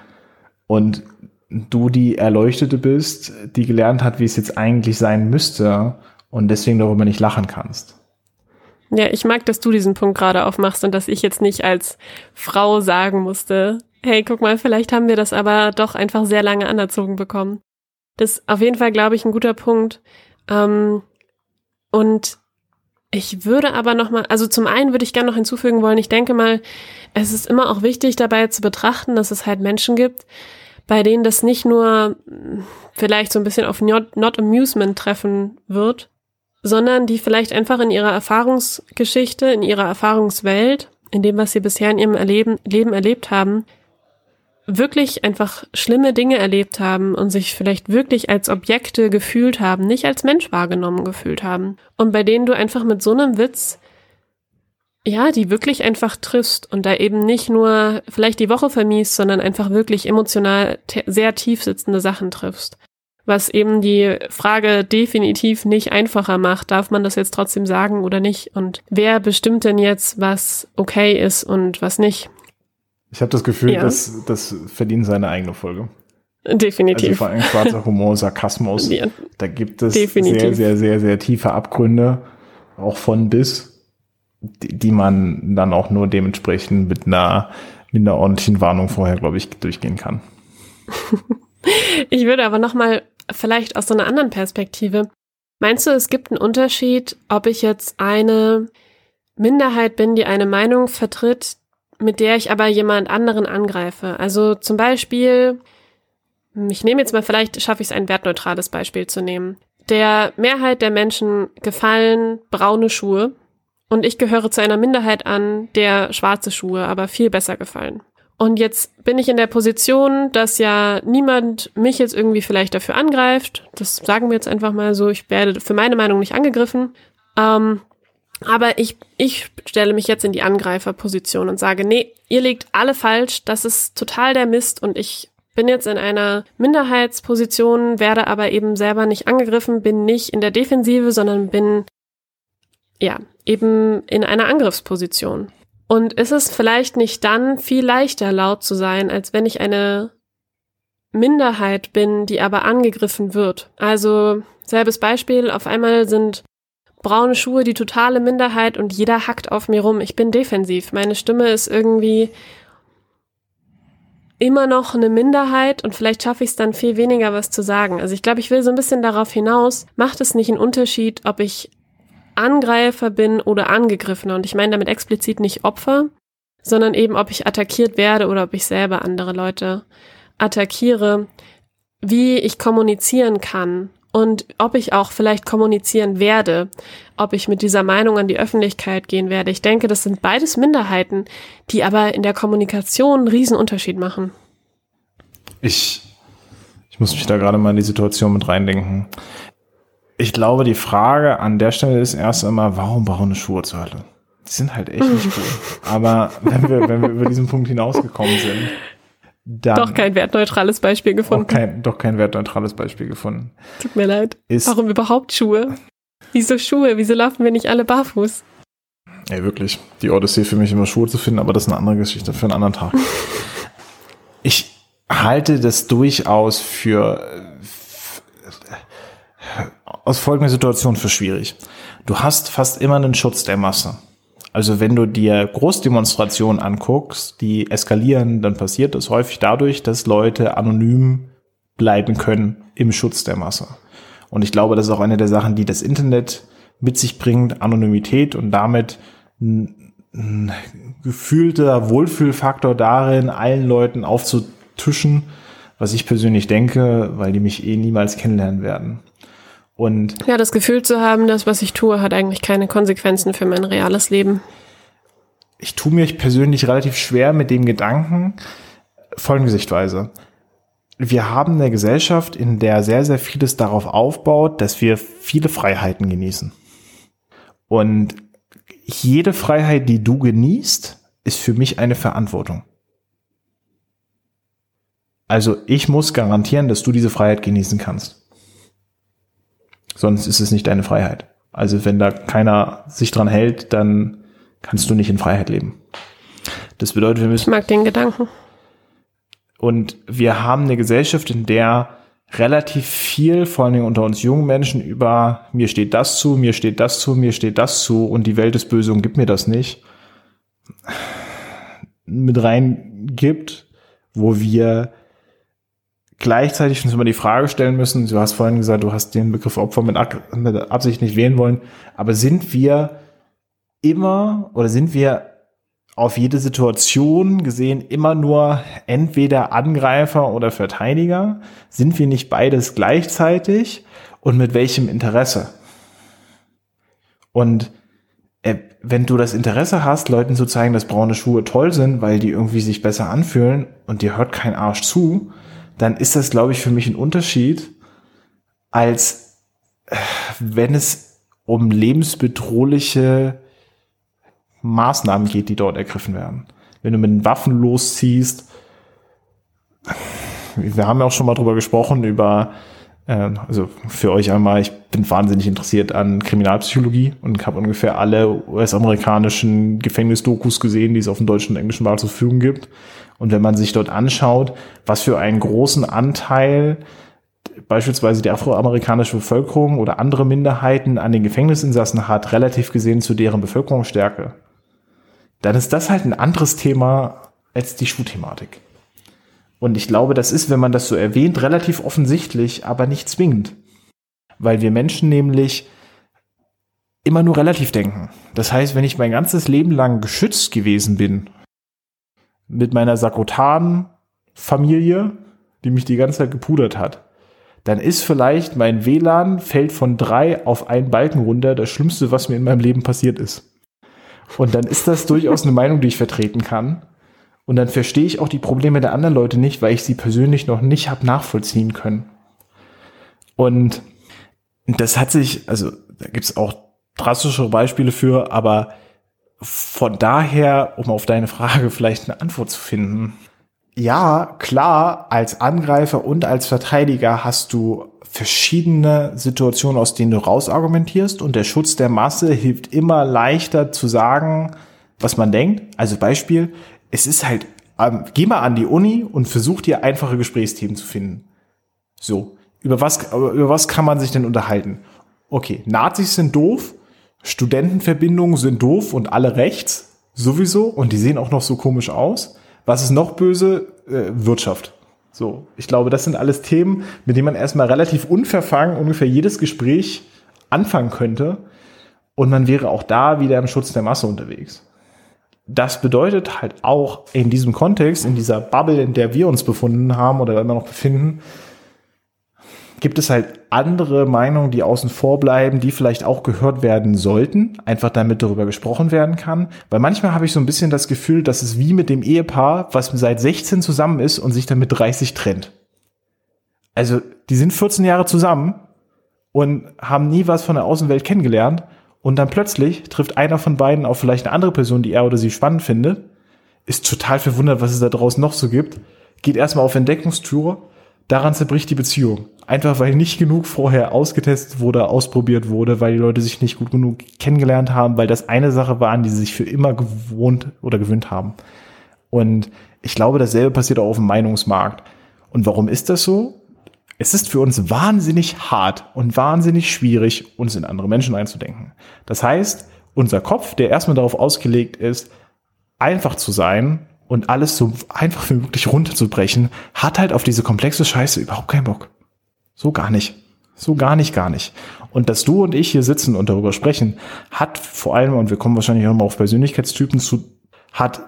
und du die Erleuchtete bist, die gelernt hat, wie es jetzt eigentlich sein müsste und deswegen darüber nicht lachen kannst. Ja, ich mag, dass du diesen Punkt gerade aufmachst und dass ich jetzt nicht als Frau sagen musste, hey, guck mal, vielleicht haben wir das aber doch einfach sehr lange anerzogen bekommen. Das ist auf jeden Fall, glaube ich, ein guter Punkt. Ähm, und ich würde aber noch mal, also zum einen würde ich gerne noch hinzufügen wollen, ich denke mal, es ist immer auch wichtig dabei zu betrachten, dass es halt Menschen gibt, bei denen das nicht nur vielleicht so ein bisschen auf Not, not Amusement treffen wird, sondern die vielleicht einfach in ihrer Erfahrungsgeschichte, in ihrer Erfahrungswelt, in dem, was sie bisher in ihrem Erleben, Leben erlebt haben, wirklich einfach schlimme Dinge erlebt haben und sich vielleicht wirklich als Objekte gefühlt haben, nicht als Mensch wahrgenommen gefühlt haben. Und bei denen du einfach mit so einem Witz ja, die wirklich einfach triffst und da eben nicht nur vielleicht die Woche vermiest, sondern einfach wirklich emotional sehr tief sitzende Sachen triffst. Was eben die Frage definitiv nicht einfacher macht, darf man das jetzt trotzdem sagen oder nicht? Und wer bestimmt denn jetzt, was okay ist und was nicht? Ich habe das Gefühl, ja. dass das verdient seine eigene Folge. Definitiv. Also vor allem schwarzer Humor, Sarkasmus. (laughs) Ja. Da gibt es Definitiv. sehr, sehr, sehr, sehr tiefe Abgründe, auch von bis die, die man dann auch nur dementsprechend mit einer, mit einer ordentlichen Warnung vorher, glaube ich, durchgehen kann. (laughs) ich würde aber nochmal vielleicht aus so einer anderen Perspektive. Meinst du, es gibt einen Unterschied, ob ich jetzt eine Minderheit bin, die eine Meinung vertritt, mit der ich aber jemand anderen angreife? Also zum Beispiel, ich nehme jetzt mal, vielleicht schaffe ich es, ein wertneutrales Beispiel zu nehmen. Der Mehrheit der Menschen gefallen braune Schuhe und ich gehöre zu einer Minderheit an, der schwarze Schuhe aber viel besser gefallen. Und jetzt bin ich in der Position, dass ja niemand mich jetzt irgendwie vielleicht dafür angreift. Das sagen wir jetzt einfach mal so. Ich werde für meine Meinung nicht angegriffen. Ähm, Aber ich, ich stelle mich jetzt in die Angreiferposition und sage, nee, ihr liegt alle falsch, das ist total der Mist und ich bin jetzt in einer Minderheitsposition, werde aber eben selber nicht angegriffen, bin nicht in der Defensive, sondern bin, ja, eben in einer Angriffsposition. Und ist es vielleicht nicht dann viel leichter laut zu sein, als wenn ich eine Minderheit bin, die aber angegriffen wird? Also, selbes Beispiel, auf einmal sind braune Schuhe die totale Minderheit und jeder hackt auf mir rum. Ich bin defensiv. Meine Stimme ist irgendwie immer noch eine Minderheit und vielleicht schaffe ich es dann viel weniger, was zu sagen. Also ich glaube, ich will so ein bisschen darauf hinaus, macht es nicht einen Unterschied, ob ich Angreifer bin oder Angegriffener. Und ich meine damit explizit nicht Opfer, sondern eben, ob ich attackiert werde oder ob ich selber andere Leute attackiere, wie ich kommunizieren kann und ob ich auch vielleicht kommunizieren werde, ob ich mit dieser Meinung an die Öffentlichkeit gehen werde. Ich denke, das sind beides Minderheiten, die aber in der Kommunikation einen riesen Unterschied machen. Ich, ich muss mich da gerade mal in die Situation mit reindenken. Ich glaube, die Frage an der Stelle ist erst einmal, warum braune Schuhe zur Hölle? Die sind halt echt nicht cool. (laughs) Aber wenn wir, wenn wir über diesen Punkt hinausgekommen sind, dann doch kein wertneutrales Beispiel gefunden. Kein, doch kein wertneutrales Beispiel gefunden. Tut mir leid. Ist Warum überhaupt Schuhe? Wieso Schuhe? Wieso laufen wir nicht alle barfuß? Ey, wirklich. Die Odyssee für mich immer Schuhe zu finden, aber das ist eine andere Geschichte für einen anderen Tag. (laughs) ich halte das durchaus für, aus folgender Situation für schwierig. Du hast fast immer einen Schutz der Masse. Also wenn du dir Großdemonstrationen anguckst, die eskalieren, dann passiert das häufig dadurch, dass Leute anonym bleiben können im Schutz der Masse. Und ich glaube, das ist auch eine der Sachen, die das Internet mit sich bringt, Anonymität und damit ein, ein gefühlter Wohlfühlfaktor darin, allen Leuten aufzutischen, was ich persönlich denke, weil die mich eh niemals kennenlernen werden. Und ja, das Gefühl zu haben, das, was ich tue, hat eigentlich keine Konsequenzen für mein reales Leben. Ich tue mir persönlich relativ schwer mit dem Gedanken, folgende Sichtweise. Wir haben eine Gesellschaft, in der sehr, sehr vieles darauf aufbaut, dass wir viele Freiheiten genießen. Und jede Freiheit, die du genießt, ist für mich eine Verantwortung. Also ich muss garantieren, dass du diese Freiheit genießen kannst. Sonst ist es nicht deine Freiheit. Also wenn da keiner sich dran hält, dann kannst du nicht in Freiheit leben. Das bedeutet, wir müssen. Ich mag den Gedanken. Und wir haben eine Gesellschaft, in der relativ viel, vor allen Dingen unter uns jungen Menschen, über mir steht das zu, mir steht das zu, mir steht das zu und die Welt ist böse und gibt mir das nicht, mit rein gibt, wo wir gleichzeitig uns immer die Frage stellen müssen, du hast vorhin gesagt, du hast den Begriff Opfer mit, mit Absicht nicht wählen wollen, aber sind wir immer oder sind wir auf jede Situation gesehen immer nur entweder Angreifer oder Verteidiger? Sind wir nicht beides gleichzeitig? Und mit welchem Interesse? Und äh, wenn du das Interesse hast, Leuten zu zeigen, dass braune Schuhe toll sind, weil die irgendwie sich besser anfühlen und dir hört kein Arsch zu, dann ist das, glaube ich, für mich ein Unterschied, als äh, wenn es um lebensbedrohliche Maßnahmen geht, die dort ergriffen werden. Wenn du mit den Waffen losziehst, wir haben ja auch schon mal drüber gesprochen, über, also für euch einmal, ich bin wahnsinnig interessiert an Kriminalpsychologie und habe ungefähr alle US-amerikanischen Gefängnisdokus gesehen, die es auf dem deutschen und englischen Markt zur Verfügung gibt. Und wenn man sich dort anschaut, was für einen großen Anteil beispielsweise die afroamerikanische Bevölkerung oder andere Minderheiten an den Gefängnisinsassen hat, relativ gesehen zu deren Bevölkerungsstärke, dann ist das halt ein anderes Thema als die Schuhthematik. Und ich glaube, das ist, wenn man das so erwähnt, relativ offensichtlich, aber nicht zwingend. Weil wir Menschen nämlich immer nur relativ denken. Das heißt, wenn ich mein ganzes Leben lang geschützt gewesen bin mit meiner Sakrotan-Familie, die mich die ganze Zeit gepudert hat, dann ist vielleicht mein WLAN fällt von drei auf einen Balken runter das Schlimmste, was mir in meinem Leben passiert ist. Und dann ist das durchaus eine Meinung, die ich vertreten kann. Und dann verstehe ich auch die Probleme der anderen Leute nicht, weil ich sie persönlich noch nicht habe nachvollziehen können. Und das hat sich, also da gibt's auch drastischere Beispiele für, aber von daher, um auf deine Frage (laughs) vielleicht eine Antwort zu finden. Ja, klar, als Angreifer und als Verteidiger hast du verschiedene Situationen, aus denen du rausargumentierst und der Schutz der Masse hilft immer leichter zu sagen, was man denkt. Also Beispiel, es ist halt, ähm, geh mal an die Uni und versuch dir einfache Gesprächsthemen zu finden. So, über was, über was kann man sich denn unterhalten? Okay, Nazis sind doof, Studentenverbindungen sind doof und alle rechts sowieso und die sehen auch noch so komisch aus. Was ist noch böse? Äh, Wirtschaft. So, ich glaube, das sind alles Themen, mit denen man erstmal relativ unverfangen ungefähr jedes Gespräch anfangen könnte und man wäre auch da wieder im Schutz der Masse unterwegs. Das bedeutet halt auch in diesem Kontext, in dieser Bubble, in der wir uns befunden haben oder immer noch befinden, gibt es halt andere Meinungen, die außen vor bleiben, die vielleicht auch gehört werden sollten, einfach damit darüber gesprochen werden kann. Weil manchmal habe ich so ein bisschen das Gefühl, dass es wie mit dem Ehepaar, was seit 16 zusammen ist und sich dann mit 30 trennt. Also, die sind 14 Jahre zusammen und haben nie was von der Außenwelt kennengelernt und dann plötzlich trifft einer von beiden auf vielleicht eine andere Person, die er oder sie spannend findet, ist total verwundert, was es da draußen noch so gibt, geht erstmal auf Entdeckungstour daran zerbricht die Beziehung. Einfach weil nicht genug vorher ausgetestet wurde, ausprobiert wurde, weil die Leute sich nicht gut genug kennengelernt haben, weil das eine Sache war, an die sie sich für immer gewohnt oder gewöhnt haben. Und ich glaube, dasselbe passiert auch auf dem Meinungsmarkt. Und warum ist das so? Es ist für uns wahnsinnig hart und wahnsinnig schwierig, uns in andere Menschen einzudenken. Das heißt, unser Kopf, der erstmal darauf ausgelegt ist, einfach zu sein und alles so einfach wie möglich runterzubrechen, hat halt auf diese komplexe Scheiße überhaupt keinen Bock. So gar nicht. So gar nicht, gar nicht. Und dass du und ich hier sitzen und darüber sprechen, hat vor allem, und wir kommen wahrscheinlich auch mal auf Persönlichkeitstypen zu, hat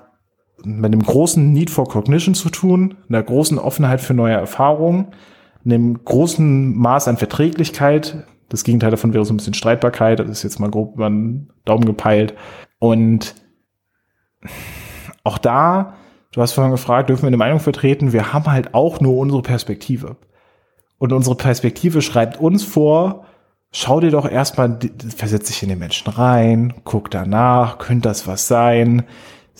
mit einem großen Need for Cognition zu tun, einer großen Offenheit für neue Erfahrungen, einem großen Maß an Verträglichkeit. Das Gegenteil davon wäre so ein bisschen Streitbarkeit. Das ist jetzt mal grob über den Daumen gepeilt. Und auch da, du hast vorhin gefragt, dürfen wir eine Meinung vertreten? Wir haben halt auch nur unsere Perspektive. Und unsere Perspektive schreibt uns vor, schau dir doch erstmal, versetz dich in den Menschen rein, guck danach, könnte das was sein?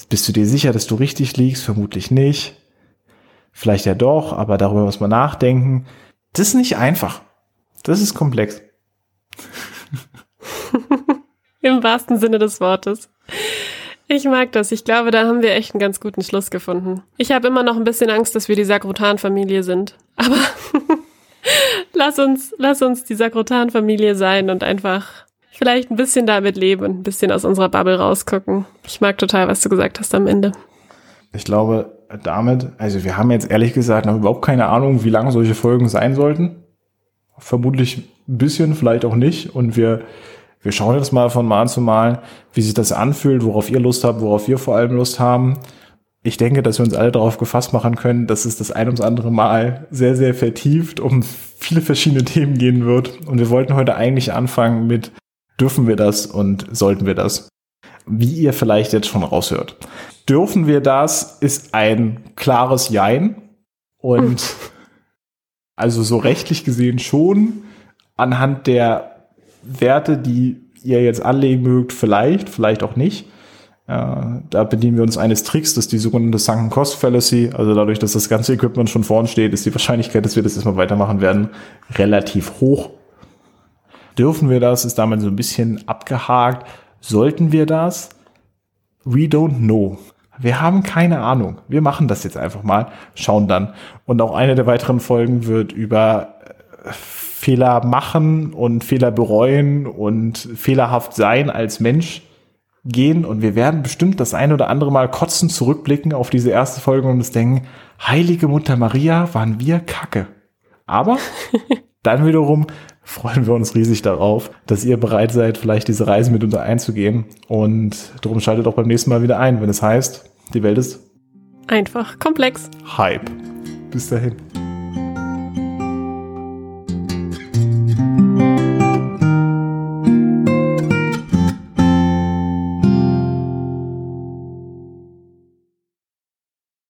Bist du dir sicher, dass du richtig liegst? Vermutlich nicht. Vielleicht ja doch, aber darüber muss man nachdenken. Das ist nicht einfach. Das ist komplex. (laughs) Im wahrsten Sinne des Wortes. Ich mag das. Ich glaube, da haben wir echt einen ganz guten Schluss gefunden. Ich habe immer noch ein bisschen Angst, dass wir die Sakrotan-Familie sind. Aber (laughs) lass uns, lass uns die Sakrotan-Familie sein und einfach vielleicht ein bisschen damit leben und ein bisschen aus unserer Bubble rausgucken. Ich mag total, was du gesagt hast am Ende. Ich glaube, damit, also wir haben jetzt ehrlich gesagt noch überhaupt keine Ahnung, wie lange solche Folgen sein sollten. Vermutlich ein bisschen, vielleicht auch nicht. Und wir wir schauen jetzt mal von Mal zu Mal, wie sich das anfühlt, worauf ihr Lust habt, worauf wir vor allem Lust haben. Ich denke, dass wir uns alle darauf gefasst machen können, dass es das ein ums andere Mal sehr, sehr vertieft um viele verschiedene Themen gehen wird. Und wir wollten heute eigentlich anfangen mit, dürfen wir das und sollten wir das? Wie ihr vielleicht jetzt schon raushört. Dürfen wir das ist ein klares Jein. Und (laughs) also so rechtlich gesehen schon anhand der Werte, die ihr jetzt anlegen mögt, vielleicht, vielleicht auch nicht. Äh, da bedienen wir uns eines Tricks, das ist die sogenannte Sunken Cost Fallacy. Also dadurch, dass das ganze Equipment schon vorn steht, ist die Wahrscheinlichkeit, dass wir das erstmal weitermachen werden, relativ hoch. Dürfen wir das? Ist damit so ein bisschen abgehakt. Sollten wir das? We don't know. Wir haben keine Ahnung. Wir machen das jetzt einfach mal, schauen dann. Und auch eine der weiteren Folgen wird über äh, Fehler machen und Fehler bereuen und fehlerhaft sein als Mensch gehen. Und wir werden bestimmt das ein oder andere Mal kotzen zurückblicken auf diese erste Folge und uns denken, heilige Mutter Maria, waren wir kacke. Aber (laughs) dann wiederum freuen wir uns riesig darauf, dass ihr bereit seid, vielleicht diese Reise mit uns einzugehen. Und darum schaltet auch beim nächsten Mal wieder ein, wenn es heißt, die Welt ist einfach komplex. Hype. Bis dahin.